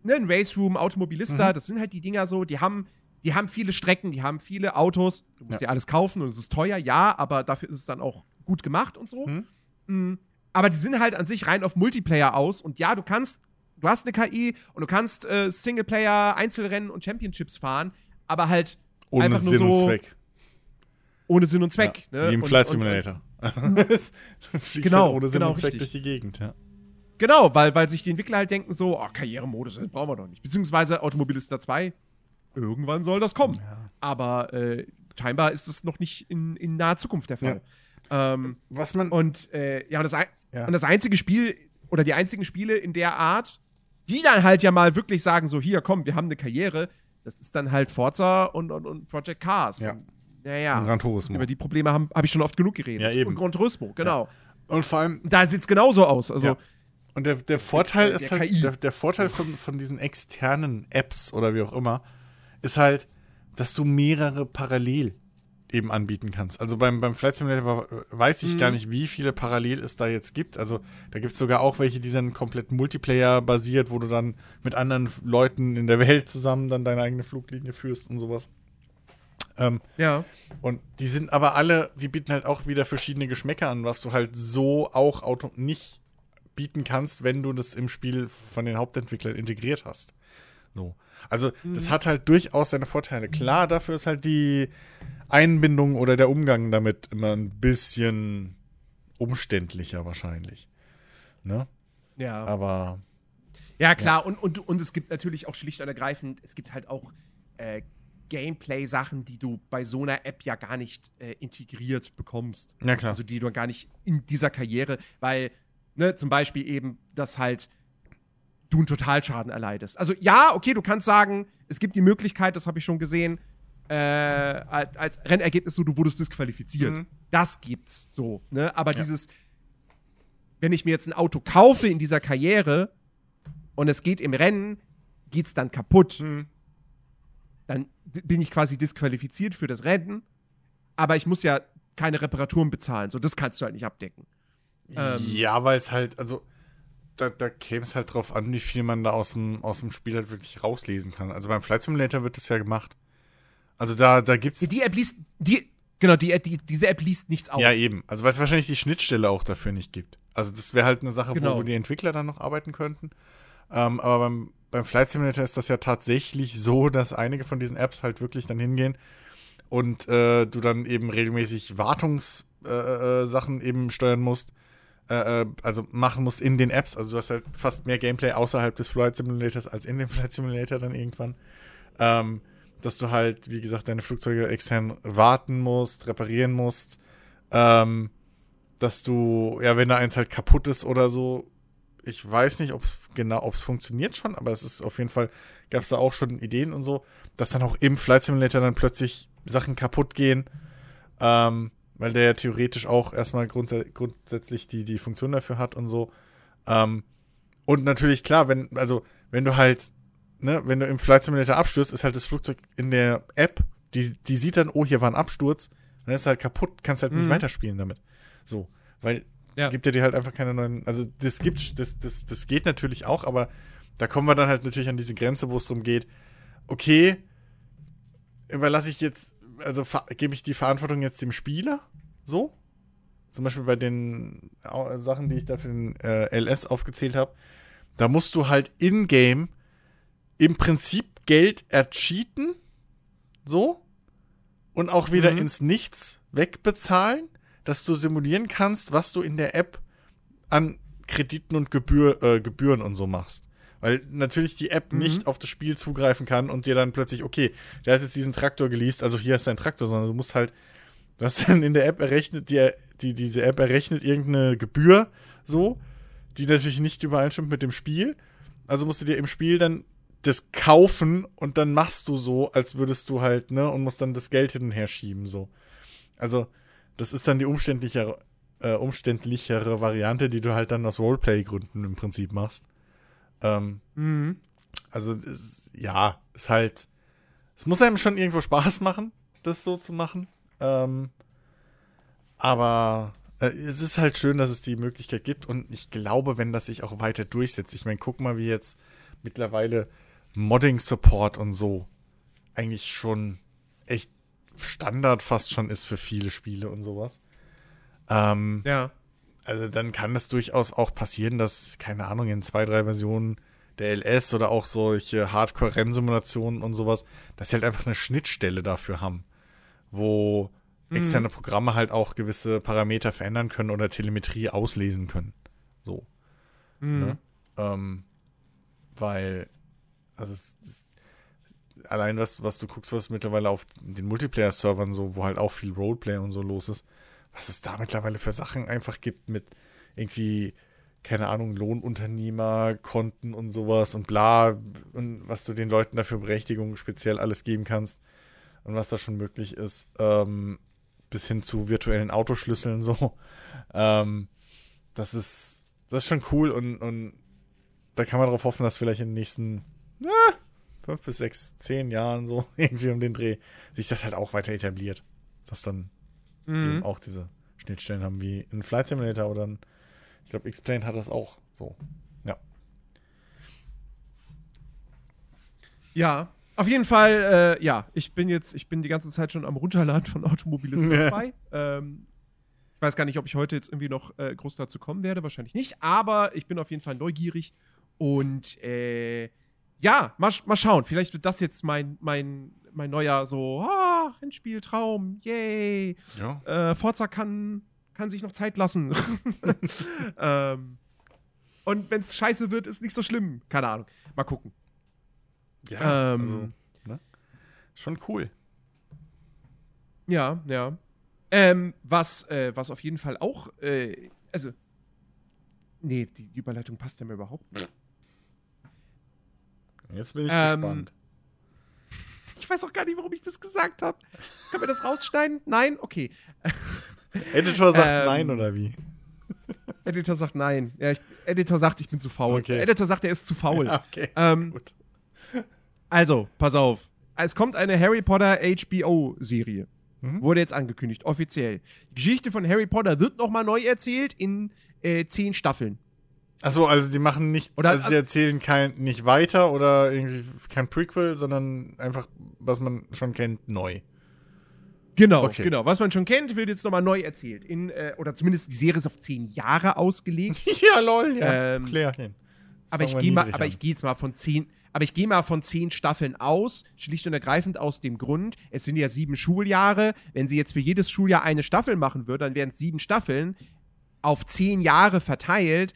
Speaker 1: ne, ein Race Room, Automobilista,
Speaker 2: Mhm.
Speaker 1: das sind halt die Dinger so, die haben, die haben viele Strecken, die haben viele Autos, du musst
Speaker 2: Ja.
Speaker 1: dir alles kaufen und es ist teuer, ja, aber dafür ist es dann auch gut gemacht und so.
Speaker 2: Mhm.
Speaker 1: Mm, Aber die sind halt an sich rein auf Multiplayer aus und ja, du kannst, du hast eine KI und du kannst äh, Singleplayer, Einzelrennen und Championships fahren, aber halt
Speaker 2: ohne
Speaker 1: einfach nur
Speaker 2: Sinn und
Speaker 1: so
Speaker 2: Zweck.
Speaker 1: ohne Sinn und Zweck.
Speaker 2: Ja,
Speaker 1: ne?
Speaker 2: Wie im
Speaker 1: Und-
Speaker 2: Flight
Speaker 1: und-
Speaker 2: Simulator. du fliegst
Speaker 1: Genau,
Speaker 2: halt ohne Sinn
Speaker 1: genau,
Speaker 2: und Zweck
Speaker 1: richtig.
Speaker 2: durch die Gegend, ja.
Speaker 1: Genau, weil, weil sich die Entwickler halt denken so, oh, Karrieremodus, das brauchen wir doch nicht. Beziehungsweise Automobilista 2, irgendwann soll das kommen.
Speaker 2: Ja.
Speaker 1: Aber äh, scheinbar ist das noch nicht in, in naher Zukunft der Fall. Ähm,
Speaker 2: Was man.
Speaker 1: und äh, ja, das,
Speaker 2: Ja.
Speaker 1: und das einzige Spiel oder die einzigen Spiele in der Art, die dann halt ja mal wirklich sagen, so hier, komm, wir haben eine Karriere, das ist dann halt Forza und, und, und Project Cars.
Speaker 2: Ja.
Speaker 1: Naja,
Speaker 2: Und Gran Turismo.
Speaker 1: über die Probleme habe hab ich schon oft genug geredet.
Speaker 2: Ja, eben.
Speaker 1: Und Gran Turismo, genau.
Speaker 2: Und vor allem,
Speaker 1: Da sieht es genauso aus. Also,
Speaker 2: Ja. Und der, der Vorteil
Speaker 1: der
Speaker 2: ist halt, der, der Vorteil von, von diesen externen Apps oder wie auch immer, ist halt, dass du mehrere parallel eben anbieten kannst. Also beim, beim Flight Simulator weiß ich
Speaker 1: Mhm.
Speaker 2: gar nicht, wie viele parallel es da jetzt gibt. Also da gibt es sogar auch welche, die sind komplett Multiplayer basiert, wo du dann mit anderen Leuten in der Welt zusammen dann deine eigene Fluglinie führst und sowas. Ähm,
Speaker 1: ja.
Speaker 2: und die sind aber alle, die bieten halt auch wieder verschiedene Geschmäcker an, was du halt so auch auto nicht bieten kannst, wenn du das im Spiel von den Hauptentwicklern integriert hast. So. Also, das hat halt durchaus seine Vorteile. Klar, dafür ist halt die Einbindung oder der Umgang damit immer ein bisschen umständlicher wahrscheinlich. Ne?
Speaker 1: Ja.
Speaker 2: Aber
Speaker 1: Ja, klar. Und, und, und es gibt natürlich auch schlicht und ergreifend, es gibt halt auch äh, Gameplay-Sachen, die du bei so einer App ja gar nicht äh, integriert bekommst.
Speaker 2: Ja, klar.
Speaker 1: Also die du gar nicht in dieser Karriere, weil, ne, zum Beispiel eben, dass halt du einen Totalschaden erleidest. Also ja, okay, du kannst sagen, es gibt die Möglichkeit, das habe ich schon gesehen, äh, als, als Rennergebnis so, du wurdest disqualifiziert.
Speaker 2: Mhm.
Speaker 1: Das gibt's so, ne? Aber dieses, wenn ich mir jetzt ein Auto kaufe in dieser Karriere und es geht im Rennen, geht's dann kaputt, dann d- bin ich quasi disqualifiziert für das Rennen, aber ich muss ja keine Reparaturen bezahlen. So, das kannst du halt nicht abdecken. Ähm,
Speaker 2: ja, weil es halt, also da, da käme es halt drauf an, wie viel man da aus dem, aus dem Spiel halt wirklich rauslesen kann. Also beim Flight Simulator wird das ja gemacht. Also da, da gibt's.
Speaker 1: Die App liest, die, genau, die, die, diese App liest nichts aus.
Speaker 2: Ja, eben. Also weil es wahrscheinlich die Schnittstelle auch dafür nicht gibt. Also das wäre halt eine Sache,
Speaker 1: Genau.
Speaker 2: wo, wo die Entwickler dann noch arbeiten könnten. Ähm, aber beim, beim Flight Simulator ist das ja tatsächlich so, dass einige von diesen Apps halt wirklich dann hingehen und äh, du dann eben regelmäßig Wartungssachen äh, äh, Sachen eben steuern musst. Äh, äh, also machen musst in den Apps. Also du hast halt fast mehr Gameplay außerhalb des Flight Simulators als in dem Flight Simulator dann irgendwann. Ähm, dass du halt, wie gesagt, deine Flugzeuge extern warten musst, reparieren musst. Ähm, dass du, ja, wenn da eins halt kaputt ist oder so, ich weiß nicht, ob es genau, ob es funktioniert schon, aber es ist auf jeden Fall, gab es da auch schon Ideen und so, dass dann auch im Flight Simulator dann plötzlich Sachen kaputt gehen, ähm, weil der ja theoretisch auch erstmal grundsä grundsätzlich die, die Funktion dafür hat und so. Ähm, und natürlich, klar, wenn, also, wenn du halt, ne, wenn du im Flight Simulator abstürzt, ist halt das Flugzeug in der App, die, die sieht dann, oh, hier war ein Absturz, dann ist halt kaputt, kannst halt nicht
Speaker 1: Mhm.
Speaker 2: weiterspielen damit. So, weil
Speaker 1: Ja.
Speaker 2: gibt ja dir halt einfach keine neuen, also das gibt, das, das, das geht natürlich auch, aber da kommen wir dann halt natürlich an diese Grenze, wo es darum geht, okay, überlasse ich jetzt also gebe ich die Verantwortung jetzt dem Spieler? So? Zum Beispiel bei den Sachen, die ich da für den äh, LS aufgezählt habe. Da musst du halt in-game im Prinzip Geld ercheaten. So. Und auch wieder mhm. ins Nichts wegbezahlen, dass du simulieren kannst, was du in der App an Krediten und Gebühr, äh, Gebühren und so machst. Weil natürlich die App mhm. nicht auf das Spiel zugreifen kann und dir dann plötzlich, okay, der hat jetzt diesen Traktor geleast, also hier ist dein Traktor, sondern du musst halt, du hast dann in der App errechnet, die, die, diese App errechnet irgendeine Gebühr so, die natürlich nicht übereinstimmt mit dem Spiel. Also musst du dir im Spiel dann das kaufen und dann machst du so, als würdest du halt, ne, und musst dann das Geld hin und her schieben, so. Also, das ist dann die umständlichere, äh, umständlichere Variante, die du halt dann aus Roleplay-Gründen im Prinzip machst. Ähm, mhm. Also, ist, ja, ist halt. Es muss einem schon irgendwo Spaß machen, das so zu machen. Ähm, aber äh, es ist halt schön, dass es die Möglichkeit gibt und ich glaube, wenn das sich auch weiter durchsetzt. Ich meine, guck mal, wie jetzt mittlerweile Modding-Support und so eigentlich schon echt Standard fast schon ist für viele Spiele und sowas. Ähm, ja. Also dann kann es durchaus auch passieren, dass, keine Ahnung, in zwei, drei Versionen der LS oder auch solche Hardcore-Rennsimulationen und sowas, dass sie halt einfach eine Schnittstelle dafür haben, wo mhm. externe Programme halt auch gewisse Parameter verändern können oder Telemetrie auslesen können. So. Mhm. Ne? Ähm, weil, also es, es, allein was, was du guckst, was mittlerweile auf den Multiplayer-Servern so, wo halt auch viel Roleplay und so los ist, was es da mittlerweile für Sachen einfach gibt mit irgendwie, keine Ahnung, Lohnunternehmer, Konten und sowas und bla, und was du den Leuten dafür Berechtigung speziell alles geben kannst und was da schon möglich ist, ähm, bis hin zu virtuellen Autoschlüsseln so. Ähm, das ist, das ist schon cool und, und da kann man darauf hoffen, dass vielleicht in den nächsten na, fünf bis sechs, zehn Jahren so irgendwie um den Dreh sich das halt auch weiter etabliert. Dass dann mhm. auch diese Schnittstellen haben wie in Flight Simulator oder ein, ich glaube, X-Plane hat das auch so. Ja.
Speaker 1: Ja, auf jeden Fall, äh, ja, ich bin jetzt, ich bin die ganze Zeit schon am Runterladen von Automobilisten ja. 2. Ähm, ich weiß gar nicht, ob ich heute jetzt irgendwie noch äh, groß dazu kommen werde, wahrscheinlich nicht, aber ich bin auf jeden Fall neugierig und äh, ja, mal, mal schauen. Vielleicht wird das jetzt mein, mein, mein neuer so, ah, Endspieltraum, yay. Ja. Äh, Forza kann, kann sich noch Zeit lassen. ähm, und wenn es scheiße wird, ist nicht so schlimm. Keine Ahnung. Mal gucken.
Speaker 2: Ja, ähm, also, ne? Schon cool.
Speaker 1: Ja, ja. Ähm, was, äh, was auf jeden Fall auch, äh, also, nee, die Überleitung passt ja mir überhaupt nicht.
Speaker 2: Jetzt bin ich ähm, gespannt.
Speaker 1: Ich weiß auch gar nicht, warum ich das gesagt habe. Können wir das rausschneiden? Nein? Okay.
Speaker 2: Editor sagt ähm, nein, oder wie?
Speaker 1: Editor sagt nein. Ja, ich, Editor sagt, ich bin zu faul. Okay. Editor sagt, er ist zu faul. Ja, okay, ähm, gut. Also, pass auf. Es kommt eine Harry Potter HBO-Serie. Mhm. Wurde jetzt angekündigt, offiziell. Die Geschichte von Harry Potter wird nochmal neu erzählt in äh, zehn Staffeln.
Speaker 2: Achso, also die machen nicht, oder, also die erzählen kein, nicht weiter oder irgendwie kein Prequel, sondern einfach, was man schon kennt, neu.
Speaker 1: Genau, okay. genau. Was man schon kennt, wird jetzt nochmal neu erzählt. In, äh, oder zumindest die Serie ist auf zehn Jahre ausgelegt.
Speaker 2: ja, lol, ja. Ähm, Klärchen.
Speaker 1: Aber ich gehe mal, aber ich gehe jetzt mal von zehn, aber ich gehe mal von zehn Staffeln aus, schlicht und ergreifend aus dem Grund, es sind ja sieben Schuljahre. Wenn sie jetzt für jedes Schuljahr eine Staffel machen würde, dann wären es sieben Staffeln auf zehn Jahre verteilt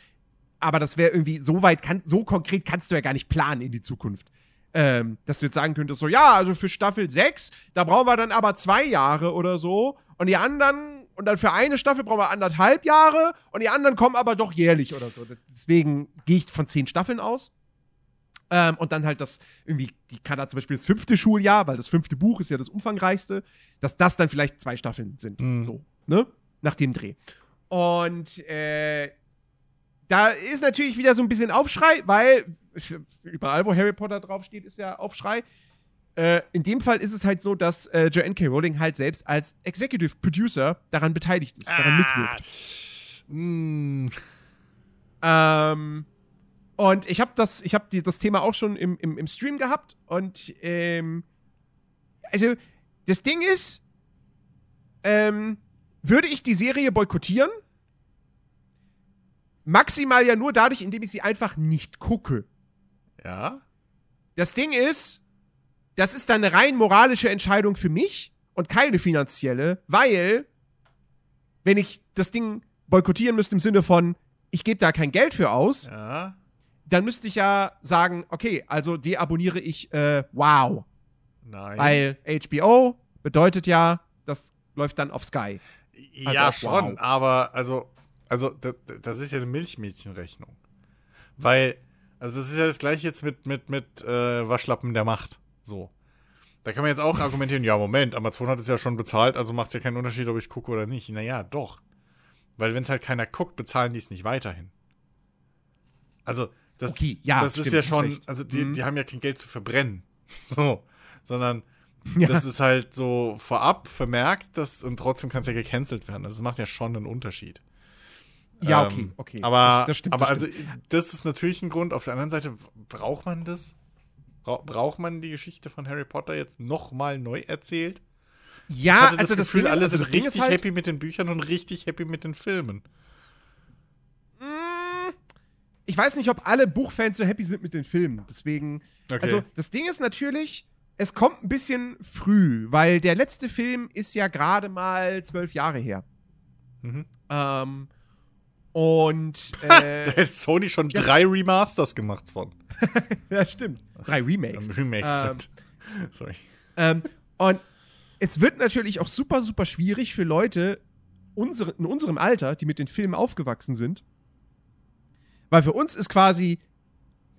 Speaker 1: aber das wäre irgendwie so weit, kann, so konkret kannst du ja gar nicht planen in die Zukunft. Ähm, dass du jetzt sagen könntest, so, ja, also für Staffel 6, da brauchen wir dann aber zwei Jahre oder so. Und die anderen, und dann für eine Staffel brauchen wir anderthalb Jahre und die anderen kommen aber doch jährlich oder so. Deswegen gehe ich von zehn Staffeln aus. Ähm, und dann halt das, irgendwie, die kann da zum Beispiel das fünfte Schuljahr, weil das fünfte Buch ist ja das umfangreichste, dass das dann vielleicht zwei Staffeln sind. Mhm. So, ne? Nach dem Dreh. Und äh, da ist natürlich wieder so ein bisschen Aufschrei, weil überall, wo Harry Potter draufsteht, ist ja Aufschrei. Äh, in dem Fall ist es halt so, dass äh, Joanne K. Rowling halt selbst als Executive Producer daran beteiligt ist, ah. daran mitwirkt. Mm. Ähm, und ich habe das, ich das Thema auch schon im, im, im Stream gehabt und ähm, also das Ding ist, ähm, würde ich die Serie boykottieren? Maximal ja nur dadurch, indem ich sie einfach nicht gucke.
Speaker 2: Ja.
Speaker 1: Das Ding ist, das ist dann eine rein moralische Entscheidung für mich und keine finanzielle, weil, wenn ich das Ding boykottieren müsste im Sinne von, ich gebe da kein Geld für aus,
Speaker 2: Ja.
Speaker 1: dann müsste ich ja sagen, okay, also deabonniere ich äh, Wow.
Speaker 2: Nein.
Speaker 1: Weil HBO bedeutet ja, das läuft dann auf Sky. Also
Speaker 2: ja,
Speaker 1: auf
Speaker 2: schon,
Speaker 1: Wow.
Speaker 2: aber also, also das, das ist ja eine Milchmädchenrechnung. Weil, also das ist ja das gleiche jetzt mit, mit, mit äh, Waschlappen der Macht. So. Da kann man jetzt auch argumentieren, ja, Moment, Amazon hat es ja schon bezahlt, also macht es ja keinen Unterschied, ob ich es gucke oder nicht. Naja, doch. Weil wenn es halt keiner guckt, bezahlen die es nicht weiterhin. Also, das,
Speaker 1: Okay, ja,
Speaker 2: das ist
Speaker 1: stimmt,
Speaker 2: ja
Speaker 1: hast
Speaker 2: schon, also die,
Speaker 1: Mhm.
Speaker 2: die haben ja kein Geld zu verbrennen. So. Sondern
Speaker 1: Ja.
Speaker 2: das ist halt so vorab vermerkt dass, und trotzdem kann es ja gecancelt werden. Also, das macht ja schon einen Unterschied.
Speaker 1: Ja,
Speaker 2: Ähm,
Speaker 1: okay, okay.
Speaker 2: Aber,
Speaker 1: Das- das stimmt,
Speaker 2: aber
Speaker 1: das
Speaker 2: also, das ist natürlich ein Grund. Auf der anderen Seite, braucht man das? Bra braucht man die Geschichte von Harry Potter jetzt nochmal neu erzählt?
Speaker 1: Ja, also das
Speaker 2: Gefühl,
Speaker 1: Ding, ist-
Speaker 2: alle
Speaker 1: also
Speaker 2: sind
Speaker 1: das Ding
Speaker 2: richtig
Speaker 1: halt,
Speaker 2: happy mit den Büchern und richtig happy mit den Filmen.
Speaker 1: Mm, ich weiß nicht, ob alle Buchfans so happy sind mit den Filmen. Deswegen,
Speaker 2: Okay.
Speaker 1: also das Ding ist natürlich, es kommt ein bisschen früh, weil der letzte Film ist ja gerade mal zwölf Jahre her.
Speaker 2: Mhm.
Speaker 1: Ähm, und
Speaker 2: Da
Speaker 1: äh,
Speaker 2: hätte Sony schon drei Remasters gemacht von.
Speaker 1: ja, stimmt. Drei Remakes.
Speaker 2: Remakes,
Speaker 1: Ähm,
Speaker 2: stimmt. Sorry.
Speaker 1: Ähm, und es wird natürlich auch super, super schwierig für Leute unsere, in unserem Alter, die mit den Filmen aufgewachsen sind. Weil für uns ist quasi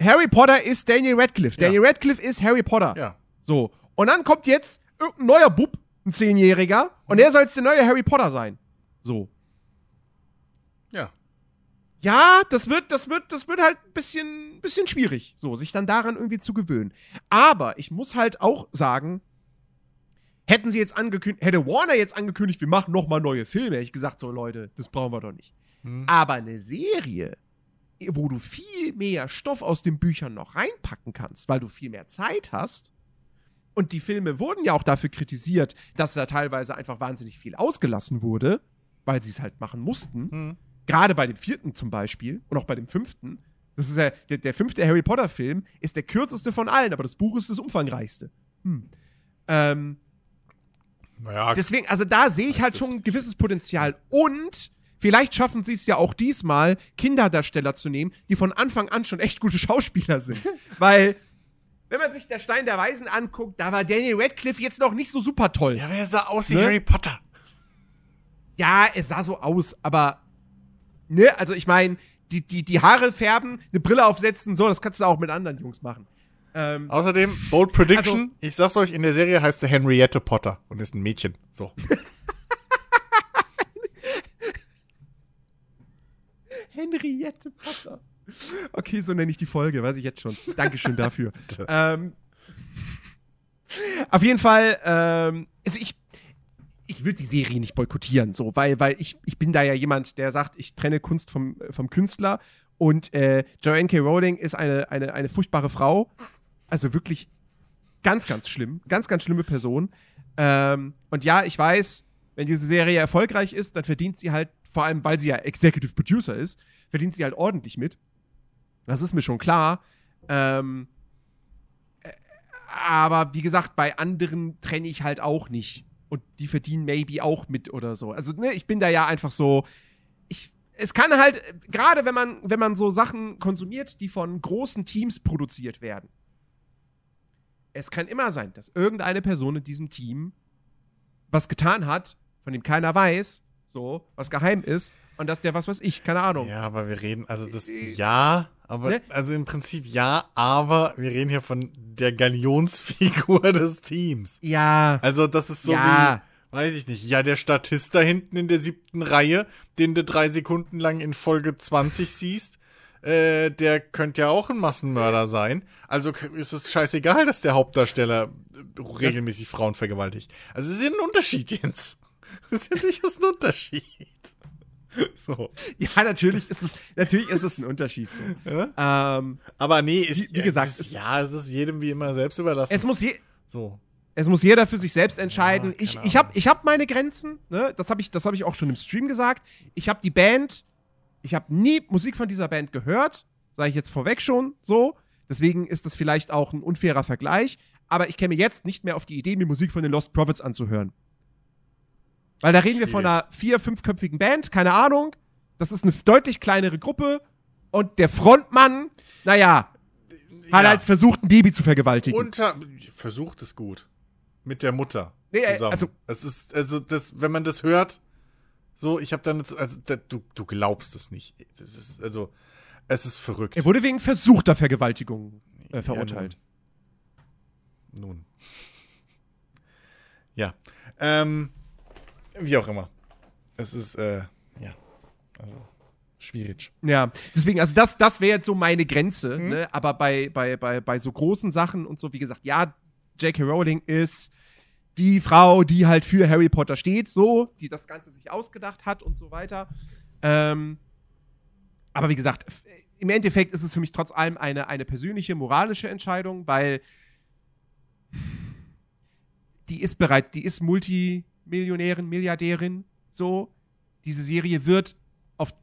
Speaker 1: Harry Potter ist Daniel Radcliffe.
Speaker 2: Ja.
Speaker 1: Daniel Radcliffe ist Harry Potter.
Speaker 2: Ja.
Speaker 1: So. Und dann kommt jetzt irgendein neuer Bub, ein Zehnjähriger, und der soll jetzt der neue Harry Potter sein. So.
Speaker 2: Ja.
Speaker 1: Das wird, das wird, das wird halt ein bisschen, bisschen schwierig, so, sich dann daran irgendwie zu gewöhnen. Aber ich muss halt auch sagen, hätten sie jetzt angekündigt, hätte Warner jetzt angekündigt, wir machen noch mal neue Filme, hätte ich gesagt, so Leute, das brauchen wir doch nicht.
Speaker 2: Hm.
Speaker 1: Aber eine Serie, wo du viel mehr Stoff aus den Büchern noch reinpacken kannst, weil du viel mehr Zeit hast. Und die Filme wurden ja auch dafür kritisiert, dass da teilweise einfach wahnsinnig viel ausgelassen wurde, weil sie es halt machen mussten.
Speaker 2: Hm.
Speaker 1: Gerade bei dem vierten zum Beispiel und auch bei dem fünften. Das ist ja, der, der fünfte Harry Potter-Film ist der kürzeste von allen, aber das Buch ist das umfangreichste. Hm. Ähm,
Speaker 2: Naja,
Speaker 1: deswegen, also da sehe ich halt schon ein gewisses Potenzial. Und vielleicht schaffen sie es ja auch diesmal, Kinderdarsteller zu nehmen, die von Anfang an schon echt gute Schauspieler sind. Weil, wenn man sich der Stein der Weisen anguckt, da war Daniel Radcliffe jetzt noch nicht so super toll.
Speaker 2: ja, wer sah aus wie
Speaker 1: Ne?
Speaker 2: Harry Potter?
Speaker 1: Ja, es sah so aus, aber ne, also ich meine, die, die, die Haare färben, eine Brille aufsetzen, so, das kannst du auch mit anderen Jungs machen. Ähm,
Speaker 2: Außerdem, Bold Prediction,
Speaker 1: Also-
Speaker 2: ich sag's euch, in der Serie heißt sie Henriette Potter und ist ein Mädchen. So.
Speaker 1: Henriette Potter. Okay, so nenne ich die Folge, weiß ich jetzt schon. Dankeschön dafür. ähm, auf jeden Fall, ähm, also ich, ich würde die Serie nicht boykottieren, so, weil, weil ich, ich bin da ja jemand, der sagt, ich trenne Kunst vom, vom Künstler und äh, Joanne K. Rowling ist eine, eine, eine furchtbare Frau. Also wirklich ganz, ganz schlimm. Ganz, ganz schlimme Person. Ähm, und ja, ich weiß, wenn diese Serie erfolgreich ist, dann verdient sie halt, vor allem weil sie ja Executive Producer ist, verdient sie halt ordentlich mit. Das ist mir schon klar. Ähm, äh, aber wie gesagt, bei anderen trenne ich halt auch nicht. Und die verdienen maybe auch mit oder so. Also, ne, ich bin da ja einfach so. Ich, es kann halt, gerade wenn man, wenn man so Sachen konsumiert, die von großen Teams produziert werden. Es kann immer sein, dass irgendeine Person in diesem Team was getan hat, von dem keiner weiß, so, was geheim ist, und dass der was weiß ich, keine Ahnung.
Speaker 2: Ja, aber wir reden, also das, ja, aber,
Speaker 1: Ne?
Speaker 2: also im Prinzip ja, aber wir reden hier von der Galionsfigur des Teams.
Speaker 1: Ja.
Speaker 2: Also das ist so
Speaker 1: Ja.
Speaker 2: wie, weiß ich nicht, ja, der Statist da hinten in der siebten Reihe, den du drei Sekunden lang in Folge 20 siehst, äh, der könnte ja auch ein Massenmörder sein. Also ist es scheißegal, dass der Hauptdarsteller äh, regelmäßig Frauen vergewaltigt. Also es ist ja ein Unterschied, Jens. Das ist ja durchaus ein Unterschied. So.
Speaker 1: Ja, natürlich ist es, natürlich ist es ein Unterschied so.
Speaker 2: Ja?
Speaker 1: Ähm,
Speaker 2: Aber nee, ist,
Speaker 1: Wie- wie gesagt,
Speaker 2: es ist, ja, es ist jedem wie immer selbst überlassen.
Speaker 1: es muss je,
Speaker 2: so.
Speaker 1: Es muss jeder für sich selbst entscheiden.
Speaker 2: Ja,
Speaker 1: ich ich habe ich hab meine Grenzen. Ne? Das habe ich, das hab ich auch schon im Stream gesagt. Ich habe die Band, ich habe nie Musik von dieser Band gehört. Sage ich jetzt vorweg schon so. Deswegen ist das vielleicht auch ein unfairer Vergleich. Aber ich käme jetzt nicht mehr auf die Idee, mir Musik von den Lost Prophets anzuhören. Weil da reden wir von einer vier-, fünfköpfigen Band, keine Ahnung. Das ist eine deutlich kleinere Gruppe. Und der Frontmann, naja, hat
Speaker 2: Ja.
Speaker 1: halt versucht, ein Baby zu vergewaltigen.
Speaker 2: Unter versucht es gut mit der Mutter
Speaker 1: Nee, äh,
Speaker 2: zusammen.
Speaker 1: also-
Speaker 2: es ist also das, wenn man das hört, so ich habe dann also da, du du glaubst es nicht. Das ist also es ist verrückt.
Speaker 1: er wurde wegen versuchter Vergewaltigung äh, verurteilt.
Speaker 2: Nun. Ja. Ähm, wie auch immer. Es ist äh, ja also schwierig.
Speaker 1: Ja, deswegen, also das, das wäre jetzt so meine Grenze,
Speaker 2: Mhm.
Speaker 1: ne? Aber bei, bei, bei, bei so großen Sachen und so, wie gesagt, ja, J.K. Rowling ist die Frau, die halt für Harry Potter steht, so, die das Ganze sich ausgedacht hat und so weiter. Ähm, aber wie gesagt, im Endeffekt ist es für mich trotz allem eine, eine persönliche, moralische Entscheidung, weil die ist bereit, die ist Multimillionärin, Milliardärin, so. Diese Serie wird auf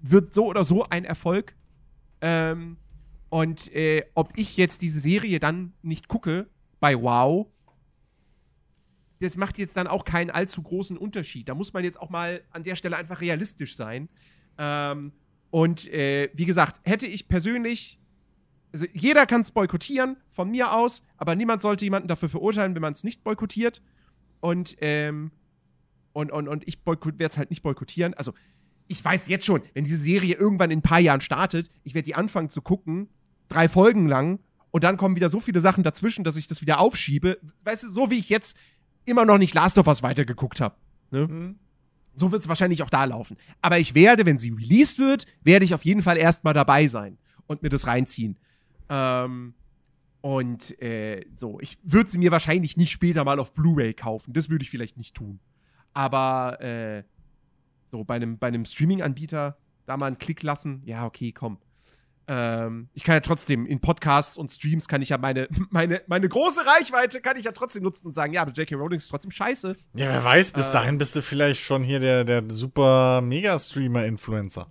Speaker 1: wird so oder so ein Erfolg. Ähm, und äh, ob ich jetzt diese Serie dann nicht gucke bei Wow, das macht jetzt dann auch keinen allzu großen Unterschied. Da muss man jetzt auch mal an der Stelle einfach realistisch sein. Ähm, und äh, wie gesagt, hätte ich persönlich, also jeder kann es boykottieren, von mir aus, aber niemand sollte jemanden dafür verurteilen, wenn man es nicht boykottiert. Und, ähm, und, und, und ich werde es halt nicht boykottieren. Also, ich weiß jetzt schon, wenn diese Serie irgendwann in ein paar Jahren startet, ich werde die anfangen zu gucken, drei Folgen lang, und dann kommen wieder so viele Sachen dazwischen, dass ich das wieder aufschiebe. Weißt du, so wie ich jetzt immer noch nicht Last of Us weitergeguckt habe. Ne?
Speaker 2: Mhm.
Speaker 1: So wird es wahrscheinlich auch da laufen. Aber ich werde, wenn sie released wird, werde ich auf jeden Fall erstmal dabei sein und mir das reinziehen. Ähm, und äh, so, ich würde sie mir wahrscheinlich nicht später mal auf Blu-ray kaufen. Das würde ich vielleicht nicht tun. Aber äh, so bei einem, bei einem Streaming-Anbieter da mal einen Klick lassen, ja, okay, komm. Ähm, ich kann ja trotzdem in Podcasts und Streams kann ich ja meine, meine, meine große Reichweite kann ich ja trotzdem nutzen und sagen, ja, aber J.K. Rowling ist trotzdem scheiße.
Speaker 2: Ja, wer weiß, bis
Speaker 1: Äh.
Speaker 2: dahin bist du vielleicht schon hier der, der super Mega-Streamer-Influencer.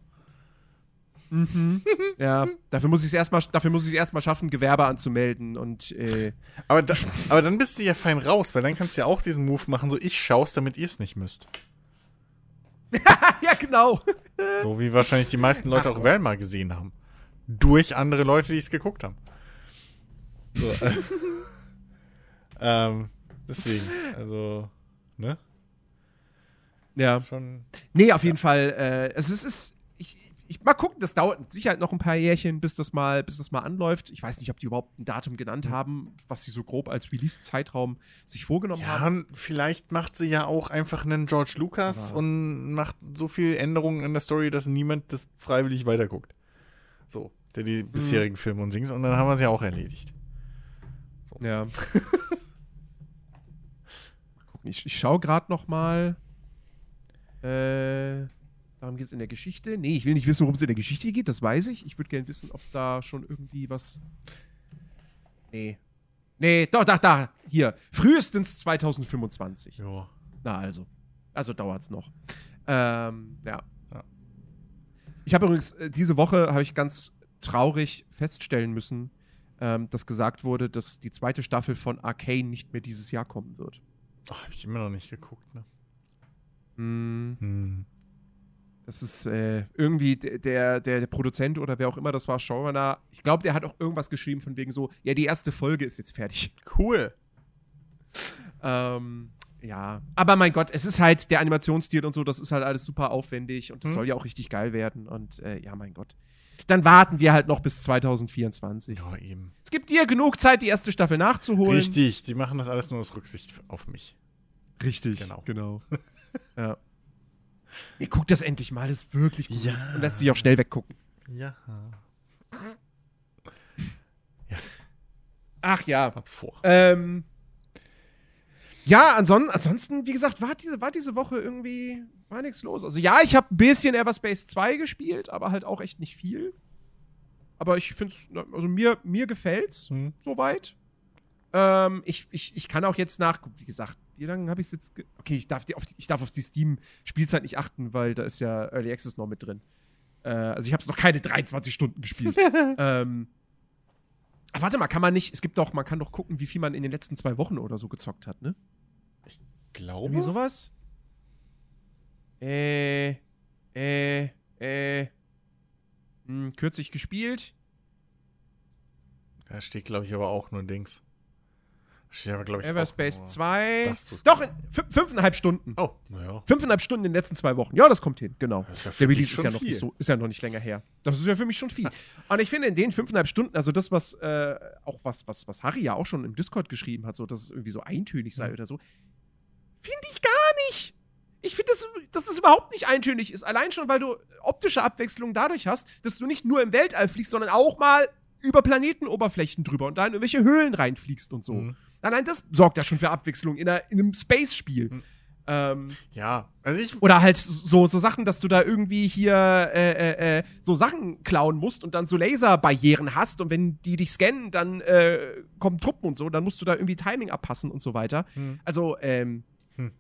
Speaker 1: Ja, dafür muss ich es erstmal, dafür muss ich es erstmal schaffen, Gewerbe anzumelden und äh,
Speaker 2: Aber, da, aber dann bist du ja fein raus, weil dann kannst du ja auch diesen Move machen, so ich schaust, damit ihr es nicht müsst.
Speaker 1: ja, genau.
Speaker 2: So wie wahrscheinlich die meisten Leute auch Velma gesehen haben. Durch andere Leute, die es geguckt haben. So. äh, ähm, deswegen, also, ne?
Speaker 1: Ja.
Speaker 2: Schon.
Speaker 1: Nee, auf jeden Fall. Äh, es ist, es ist ich, ich, mal gucken, das dauert mit Sicherheit noch ein paar Jährchen, bis das mal, bis das mal anläuft. Ich weiß nicht, ob die überhaupt ein Datum genannt haben, was sie so grob als Release-Zeitraum sich vorgenommen
Speaker 2: Ja,
Speaker 1: haben.
Speaker 2: vielleicht macht sie ja auch einfach einen George Lucas
Speaker 1: Aber-
Speaker 2: und macht so viel Änderungen in der Story, dass niemand das freiwillig weiterguckt. So, der die
Speaker 1: Mhm.
Speaker 2: bisherigen Filme und Sings und dann haben wir es ja auch erledigt.
Speaker 1: Ja. Gucken, ich, ich schaue gerade noch mal. Äh, darum geht es in der Geschichte. Nee, ich will nicht wissen, worum es in der Geschichte geht, das weiß ich. Ich würde gerne wissen, ob da schon irgendwie was. Nee. Nee, doch, da, da, hier. Frühestens 2025.
Speaker 2: Ja.
Speaker 1: Na also. Also dauert's noch. Ähm, ja.
Speaker 2: Ja.
Speaker 1: Ich habe übrigens, äh, diese Woche habe ich ganz traurig feststellen müssen, ähm, dass gesagt wurde, dass die zweite Staffel von Arcane nicht mehr dieses Jahr kommen wird.
Speaker 2: Ach, hab ich immer noch nicht geguckt, ne?
Speaker 1: Mm,
Speaker 2: Hm.
Speaker 1: Das ist äh, irgendwie der, der, der Produzent oder wer auch immer das war, Showrunner. Ich glaube, der hat auch irgendwas geschrieben von wegen so, ja, die erste Folge ist jetzt fertig.
Speaker 2: Cool.
Speaker 1: Ähm, ja, aber mein Gott, es ist halt der Animationsstil und so, das ist halt alles super aufwendig und das
Speaker 2: Mhm.
Speaker 1: soll ja auch richtig geil werden und äh, ja, mein Gott. Dann warten wir halt noch bis 2024.
Speaker 2: Ja, eben.
Speaker 1: Es gibt dir genug Zeit, die erste Staffel nachzuholen.
Speaker 2: Richtig, die machen das alles nur aus Rücksicht auf mich.
Speaker 1: Richtig,
Speaker 2: Genau.
Speaker 1: genau. ja. Ihr guckt das endlich mal, das ist wirklich gut.
Speaker 2: Ja.
Speaker 1: Und lässt sich auch schnell weggucken.
Speaker 2: Ja.
Speaker 1: Ach ja.
Speaker 2: Hab's vor.
Speaker 1: Ähm, ja, anson ansonsten, wie gesagt, war diese, war diese Woche irgendwie, war nichts los. Also ja, ich habe ein bisschen Everspace 2 gespielt, aber halt auch echt nicht viel. Aber ich finde es, also mir, mir gefällt's
Speaker 2: Hm.
Speaker 1: soweit. Ähm, ich, ich, ich kann auch jetzt nach, wie gesagt, wie lange habe ich es jetzt? Okay, ich darf, die, auf die, ich darf auf die Steam-Spielzeit nicht achten, weil da ist ja Early Access noch mit drin. Äh, also ich habe es noch keine 23 Stunden gespielt. ähm, ach, warte mal, kann man nicht, es gibt doch, man kann doch gucken, wie viel man in den letzten zwei Wochen oder so gezockt hat, ne?
Speaker 2: Glaube.
Speaker 1: Irgendwie sowas? Äh, äh, äh. Hm, kürzlich gespielt.
Speaker 2: Da steht, glaube ich, aber auch nur Dings. Steht aber, glaube ich,
Speaker 1: Everspace
Speaker 2: nur,
Speaker 1: 2.
Speaker 2: dass du's-
Speaker 1: Doch, in fün- fünfeinhalb Stunden.
Speaker 2: Oh, naja.
Speaker 1: Fünfeinhalb Stunden in den letzten zwei Wochen. Ja, das kommt hin, genau.
Speaker 2: Ja
Speaker 1: Der Release ist ja, noch
Speaker 2: viel.
Speaker 1: nicht so, ist ja noch nicht länger her. Das ist ja für mich schon viel. Und ich finde, in den fünfeinhalb Stunden, also das, was äh, auch was, was, was Harry ja auch schon im Discord geschrieben hat, so dass es irgendwie so eintönig sei
Speaker 2: Mhm.
Speaker 1: oder so, finde ich gar nicht. Ich finde, dass, dass das überhaupt nicht eintönig ist. Allein schon, weil du optische Abwechslung dadurch hast, dass du nicht nur im Weltall fliegst, sondern auch mal über Planetenoberflächen drüber und da in irgendwelche Höhlen reinfliegst und so.
Speaker 2: Mhm.
Speaker 1: Allein das sorgt ja schon für Abwechslung in, einer, in einem Space-Spiel.
Speaker 2: Mhm.
Speaker 1: Ähm,
Speaker 2: Ja, also ich.
Speaker 1: oder halt so, so Sachen, dass du da irgendwie hier äh, äh, äh, so Sachen klauen musst und dann so Laserbarrieren hast und wenn die dich scannen, dann äh, kommen Truppen und so, dann musst du da irgendwie Timing abpassen und so weiter.
Speaker 2: Hm.
Speaker 1: Also, ähm,
Speaker 2: Hm.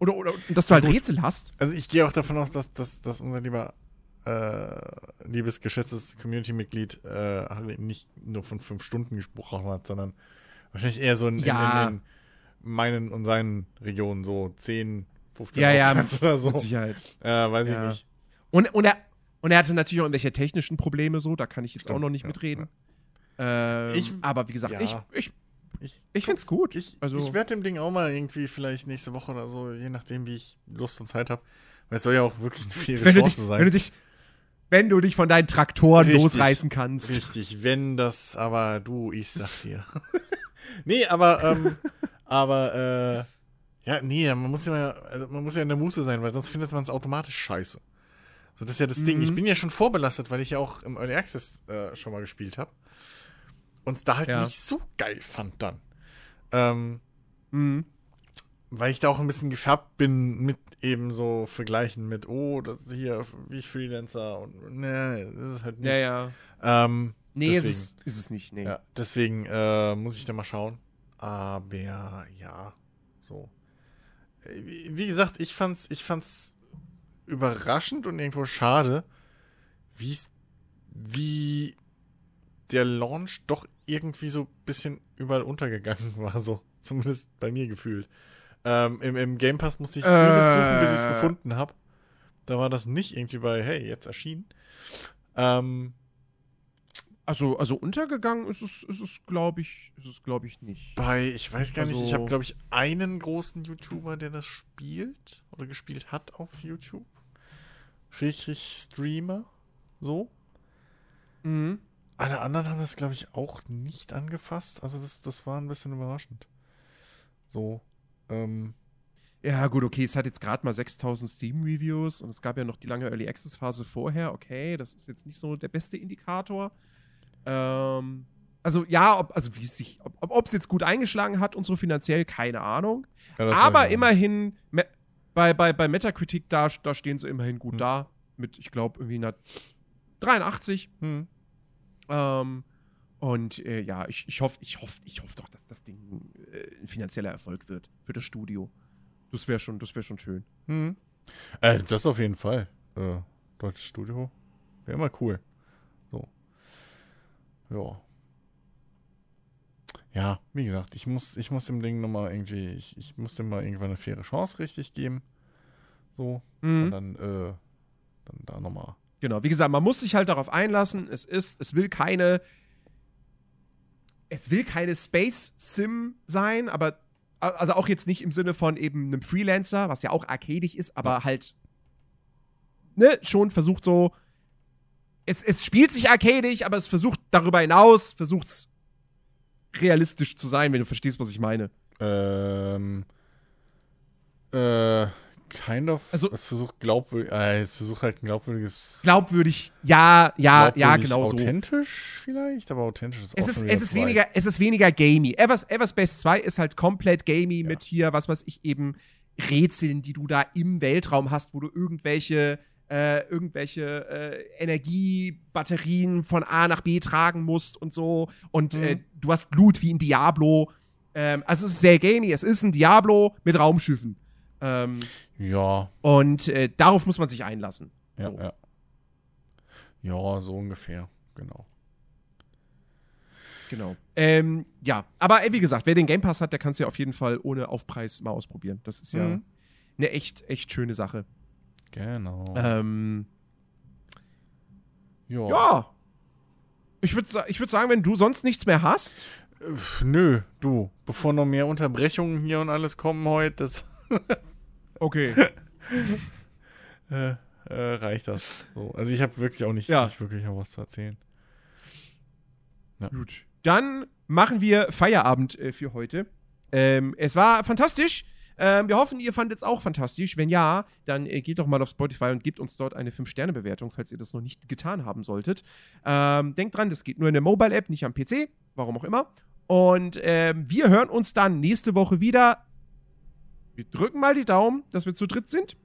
Speaker 1: oder, oder dass du halt
Speaker 2: gut.
Speaker 1: Rätsel hast.
Speaker 2: Also ich gehe auch davon aus, dass, dass, dass unser lieber, äh, liebes, geschätztes Community-Mitglied äh, Harry nicht nur von fünf Stunden gesprochen hat, sondern wahrscheinlich eher so in,
Speaker 1: Ja.
Speaker 2: in, in, in meinen und seinen Regionen so 10, 15
Speaker 1: Ja, ja,
Speaker 2: aufwärts oder so.
Speaker 1: Mit Sicherheit.
Speaker 2: Äh, weiß
Speaker 1: Ja.
Speaker 2: ich nicht.
Speaker 1: Und, und, er, und er hatte natürlich auch irgendwelche technischen Probleme so, da kann ich jetzt
Speaker 2: Stimmt,
Speaker 1: auch noch nicht
Speaker 2: ja,
Speaker 1: mitreden. Ähm,
Speaker 2: Ich-
Speaker 1: aber wie gesagt, ich, ich,
Speaker 2: Ich,
Speaker 1: ich find's gut.
Speaker 2: ich,
Speaker 1: also,
Speaker 2: ich werde dem Ding auch mal irgendwie vielleicht nächste Woche oder so, je nachdem, wie ich Lust und Zeit habe. Weil es soll ja auch wirklich eine faire
Speaker 1: wenn,
Speaker 2: Chance
Speaker 1: dich,
Speaker 2: sein.
Speaker 1: wenn, du dich, wenn du dich von deinen Traktoren
Speaker 2: Richtig.
Speaker 1: losreißen kannst.
Speaker 2: Richtig, wenn das, aber du, ich sag dir. nee, aber, ähm, aber, äh, ja, nee, man muss ja, also man muss ja in der Muße sein, weil sonst findet man es automatisch scheiße. So, das ist ja das Ding.
Speaker 1: Mhm.
Speaker 2: Ich bin ja schon vorbelastet, weil ich ja auch im Early Access äh, schon mal gespielt habe. Und es da halt
Speaker 1: Ja.
Speaker 2: nicht so geil fand dann. Ähm,
Speaker 1: Mhm.
Speaker 2: weil ich da auch ein bisschen gefärbt bin mit eben so Vergleichen mit, oh, das ist hier wie ich Freelancer und ne, das ist halt nicht.
Speaker 1: Ja, ja.
Speaker 2: Ähm,
Speaker 1: Nee, ist
Speaker 2: Deswegen.
Speaker 1: es, ist es nicht. Nee.
Speaker 2: ja, deswegen äh, muss ich da mal schauen. Aber ja, so. Äh, Wie, gesagt, ich fand's, ich fand's überraschend und irgendwo schade, wie der Launch doch irgendwie so ein bisschen überall untergegangen war, so. Zumindest bei mir gefühlt. Ähm, im, Im Game Pass musste ich
Speaker 1: Äh.
Speaker 2: übelst suchen, bis ich es gefunden habe. Da war das nicht irgendwie bei, hey, jetzt erschienen. Ähm,
Speaker 1: Also, also untergegangen ist es, ist es glaube ich, ist es, glaube ich, nicht.
Speaker 2: Bei, ich weiß gar nicht, ich
Speaker 1: Also-
Speaker 2: habe, glaube ich, einen großen YouTuber, der das spielt oder gespielt hat auf YouTube. Schrägstrich Streamer. So.
Speaker 1: Mhm.
Speaker 2: Alle anderen haben das, glaube ich, auch nicht angefasst. Also das, das war ein bisschen überraschend. So. Ähm,
Speaker 1: Ja, gut, okay, es hat jetzt gerade mal 6000 Steam-Reviews und es gab ja noch die lange Early Access-Phase vorher. Okay, das ist jetzt nicht so der beste Indikator. Ähm, also, ja, ob, also wie es sich, ob es jetzt gut eingeschlagen hat und so finanziell, keine Ahnung.
Speaker 2: ja,
Speaker 1: Aber immerhin, me bei, bei, bei Metacritic, da, da stehen sie immerhin gut
Speaker 2: Hm.
Speaker 1: da. Mit, ich glaube, irgendwie einer 83.
Speaker 2: nicht. Hm.
Speaker 1: Ähm, und äh, ja, ich, ich hoffe ich hoff, ich hoff doch, dass das Ding äh, ein finanzieller Erfolg wird für das Studio. Das wäre schon, das wär schon schön.
Speaker 2: Hm. Äh, das auf jeden Fall. Äh, deutsches Studio. Wäre immer cool. Ja. Ja, wie gesagt, ich muss, ich muss dem Ding nochmal irgendwie, ich, ich muss dem mal irgendwann eine faire Chance richtig geben. So. Und
Speaker 1: Mhm.
Speaker 2: dann, äh, dann da nochmal.
Speaker 1: Genau, wie gesagt, man muss sich halt darauf einlassen. Es ist, es will keine, es will keine Space Sim sein, aber also auch jetzt nicht im Sinne von eben einem Freelancer, was ja auch arcadisch ist, aber halt ne, schon versucht so es, es spielt sich arcadisch, aber es versucht darüber hinaus, versucht es realistisch zu sein, wenn du verstehst, was ich meine.
Speaker 2: Ähm, äh, kind of.
Speaker 1: Also-
Speaker 2: es versucht glaubwürdig, äh, es versucht halt ein glaubwürdiges.
Speaker 1: Glaubwürdig, ja, ja, ja,
Speaker 2: glaubwürdig
Speaker 1: genau so.
Speaker 2: Authentisch vielleicht, aber authentisch ist
Speaker 1: Es
Speaker 2: auch
Speaker 1: ist, es ist weniger, es ist weniger gamey. Evers, Everspace 2 ist halt komplett gamey mit hier, was weiß ich, eben Rätseln, die du da im Weltraum hast, wo du irgendwelche, äh, irgendwelche äh, Energiebatterien von A nach B tragen musst und so. Und
Speaker 2: Mhm.
Speaker 1: äh, du hast Blut wie in Diablo. Ähm, also es ist sehr gamey, es ist ein Diablo mit Raumschiffen. Ähm,
Speaker 2: Ja,
Speaker 1: und äh, darauf muss man sich einlassen.
Speaker 2: ja,
Speaker 1: So.
Speaker 2: ja. Ja, so ungefähr, genau.
Speaker 1: Genau. Ähm, ja, aber äh, wie gesagt, wer den Game Pass hat, der kann es ja auf jeden Fall ohne Aufpreis mal ausprobieren. Das ist ja
Speaker 2: Mhm.
Speaker 1: eine echt, echt schöne Sache.
Speaker 2: Genau.
Speaker 1: Ähm,
Speaker 2: ja.
Speaker 1: ja. Ich würde ich würd sagen, wenn du sonst nichts mehr hast.
Speaker 2: Nö, du, bevor noch mehr Unterbrechungen hier und alles kommen heute, das
Speaker 1: Okay.
Speaker 2: äh, äh, reicht das. So. Also ich habe wirklich auch nicht,
Speaker 1: Ja.
Speaker 2: nicht wirklich noch was zu erzählen.
Speaker 1: Gut. Dann machen wir Feierabend äh, für heute. Ähm, es war fantastisch. Ähm, wir hoffen, ihr fandet es auch fantastisch. Wenn ja, dann äh, geht doch mal auf Spotify und gebt uns dort eine 5-Sterne-Bewertung, falls ihr das noch nicht getan haben solltet. Ähm, denkt dran, das geht nur in der Mobile-App, nicht am PC. Warum auch immer. Und ähm, wir hören uns dann nächste Woche wieder. Wir drücken mal die Daumen, dass wir zu dritt sind.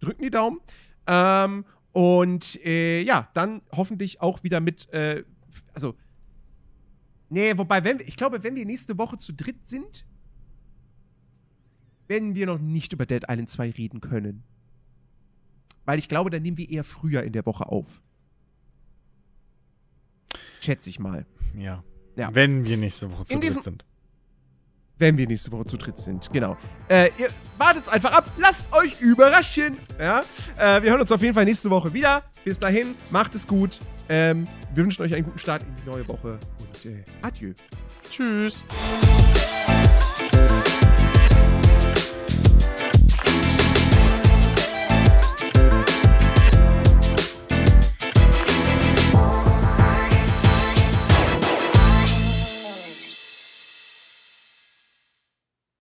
Speaker 1: Drücken die Daumen. Ähm, und äh, ja, dann hoffentlich auch wieder mit, äh, also, nee, wobei, wenn ich glaube, wenn wir nächste Woche zu dritt sind, werden wir noch nicht über Dead Island 2 reden können. Weil ich glaube, dann nehmen wir eher früher in der Woche auf. Schätze ich mal.
Speaker 2: Ja.
Speaker 1: Ja.
Speaker 2: Wenn wir nächste Woche zu
Speaker 1: In
Speaker 2: dritt sind.
Speaker 1: Wenn wir nächste Woche zu dritt sind, genau. Äh, ihr wartet's einfach ab, lasst euch überraschen. Ja? Äh, wir hören uns auf jeden Fall nächste Woche wieder. Bis dahin, macht es gut. Ähm, wir wünschen euch einen guten Start in die neue Woche und äh, adieu.
Speaker 2: Tschüss.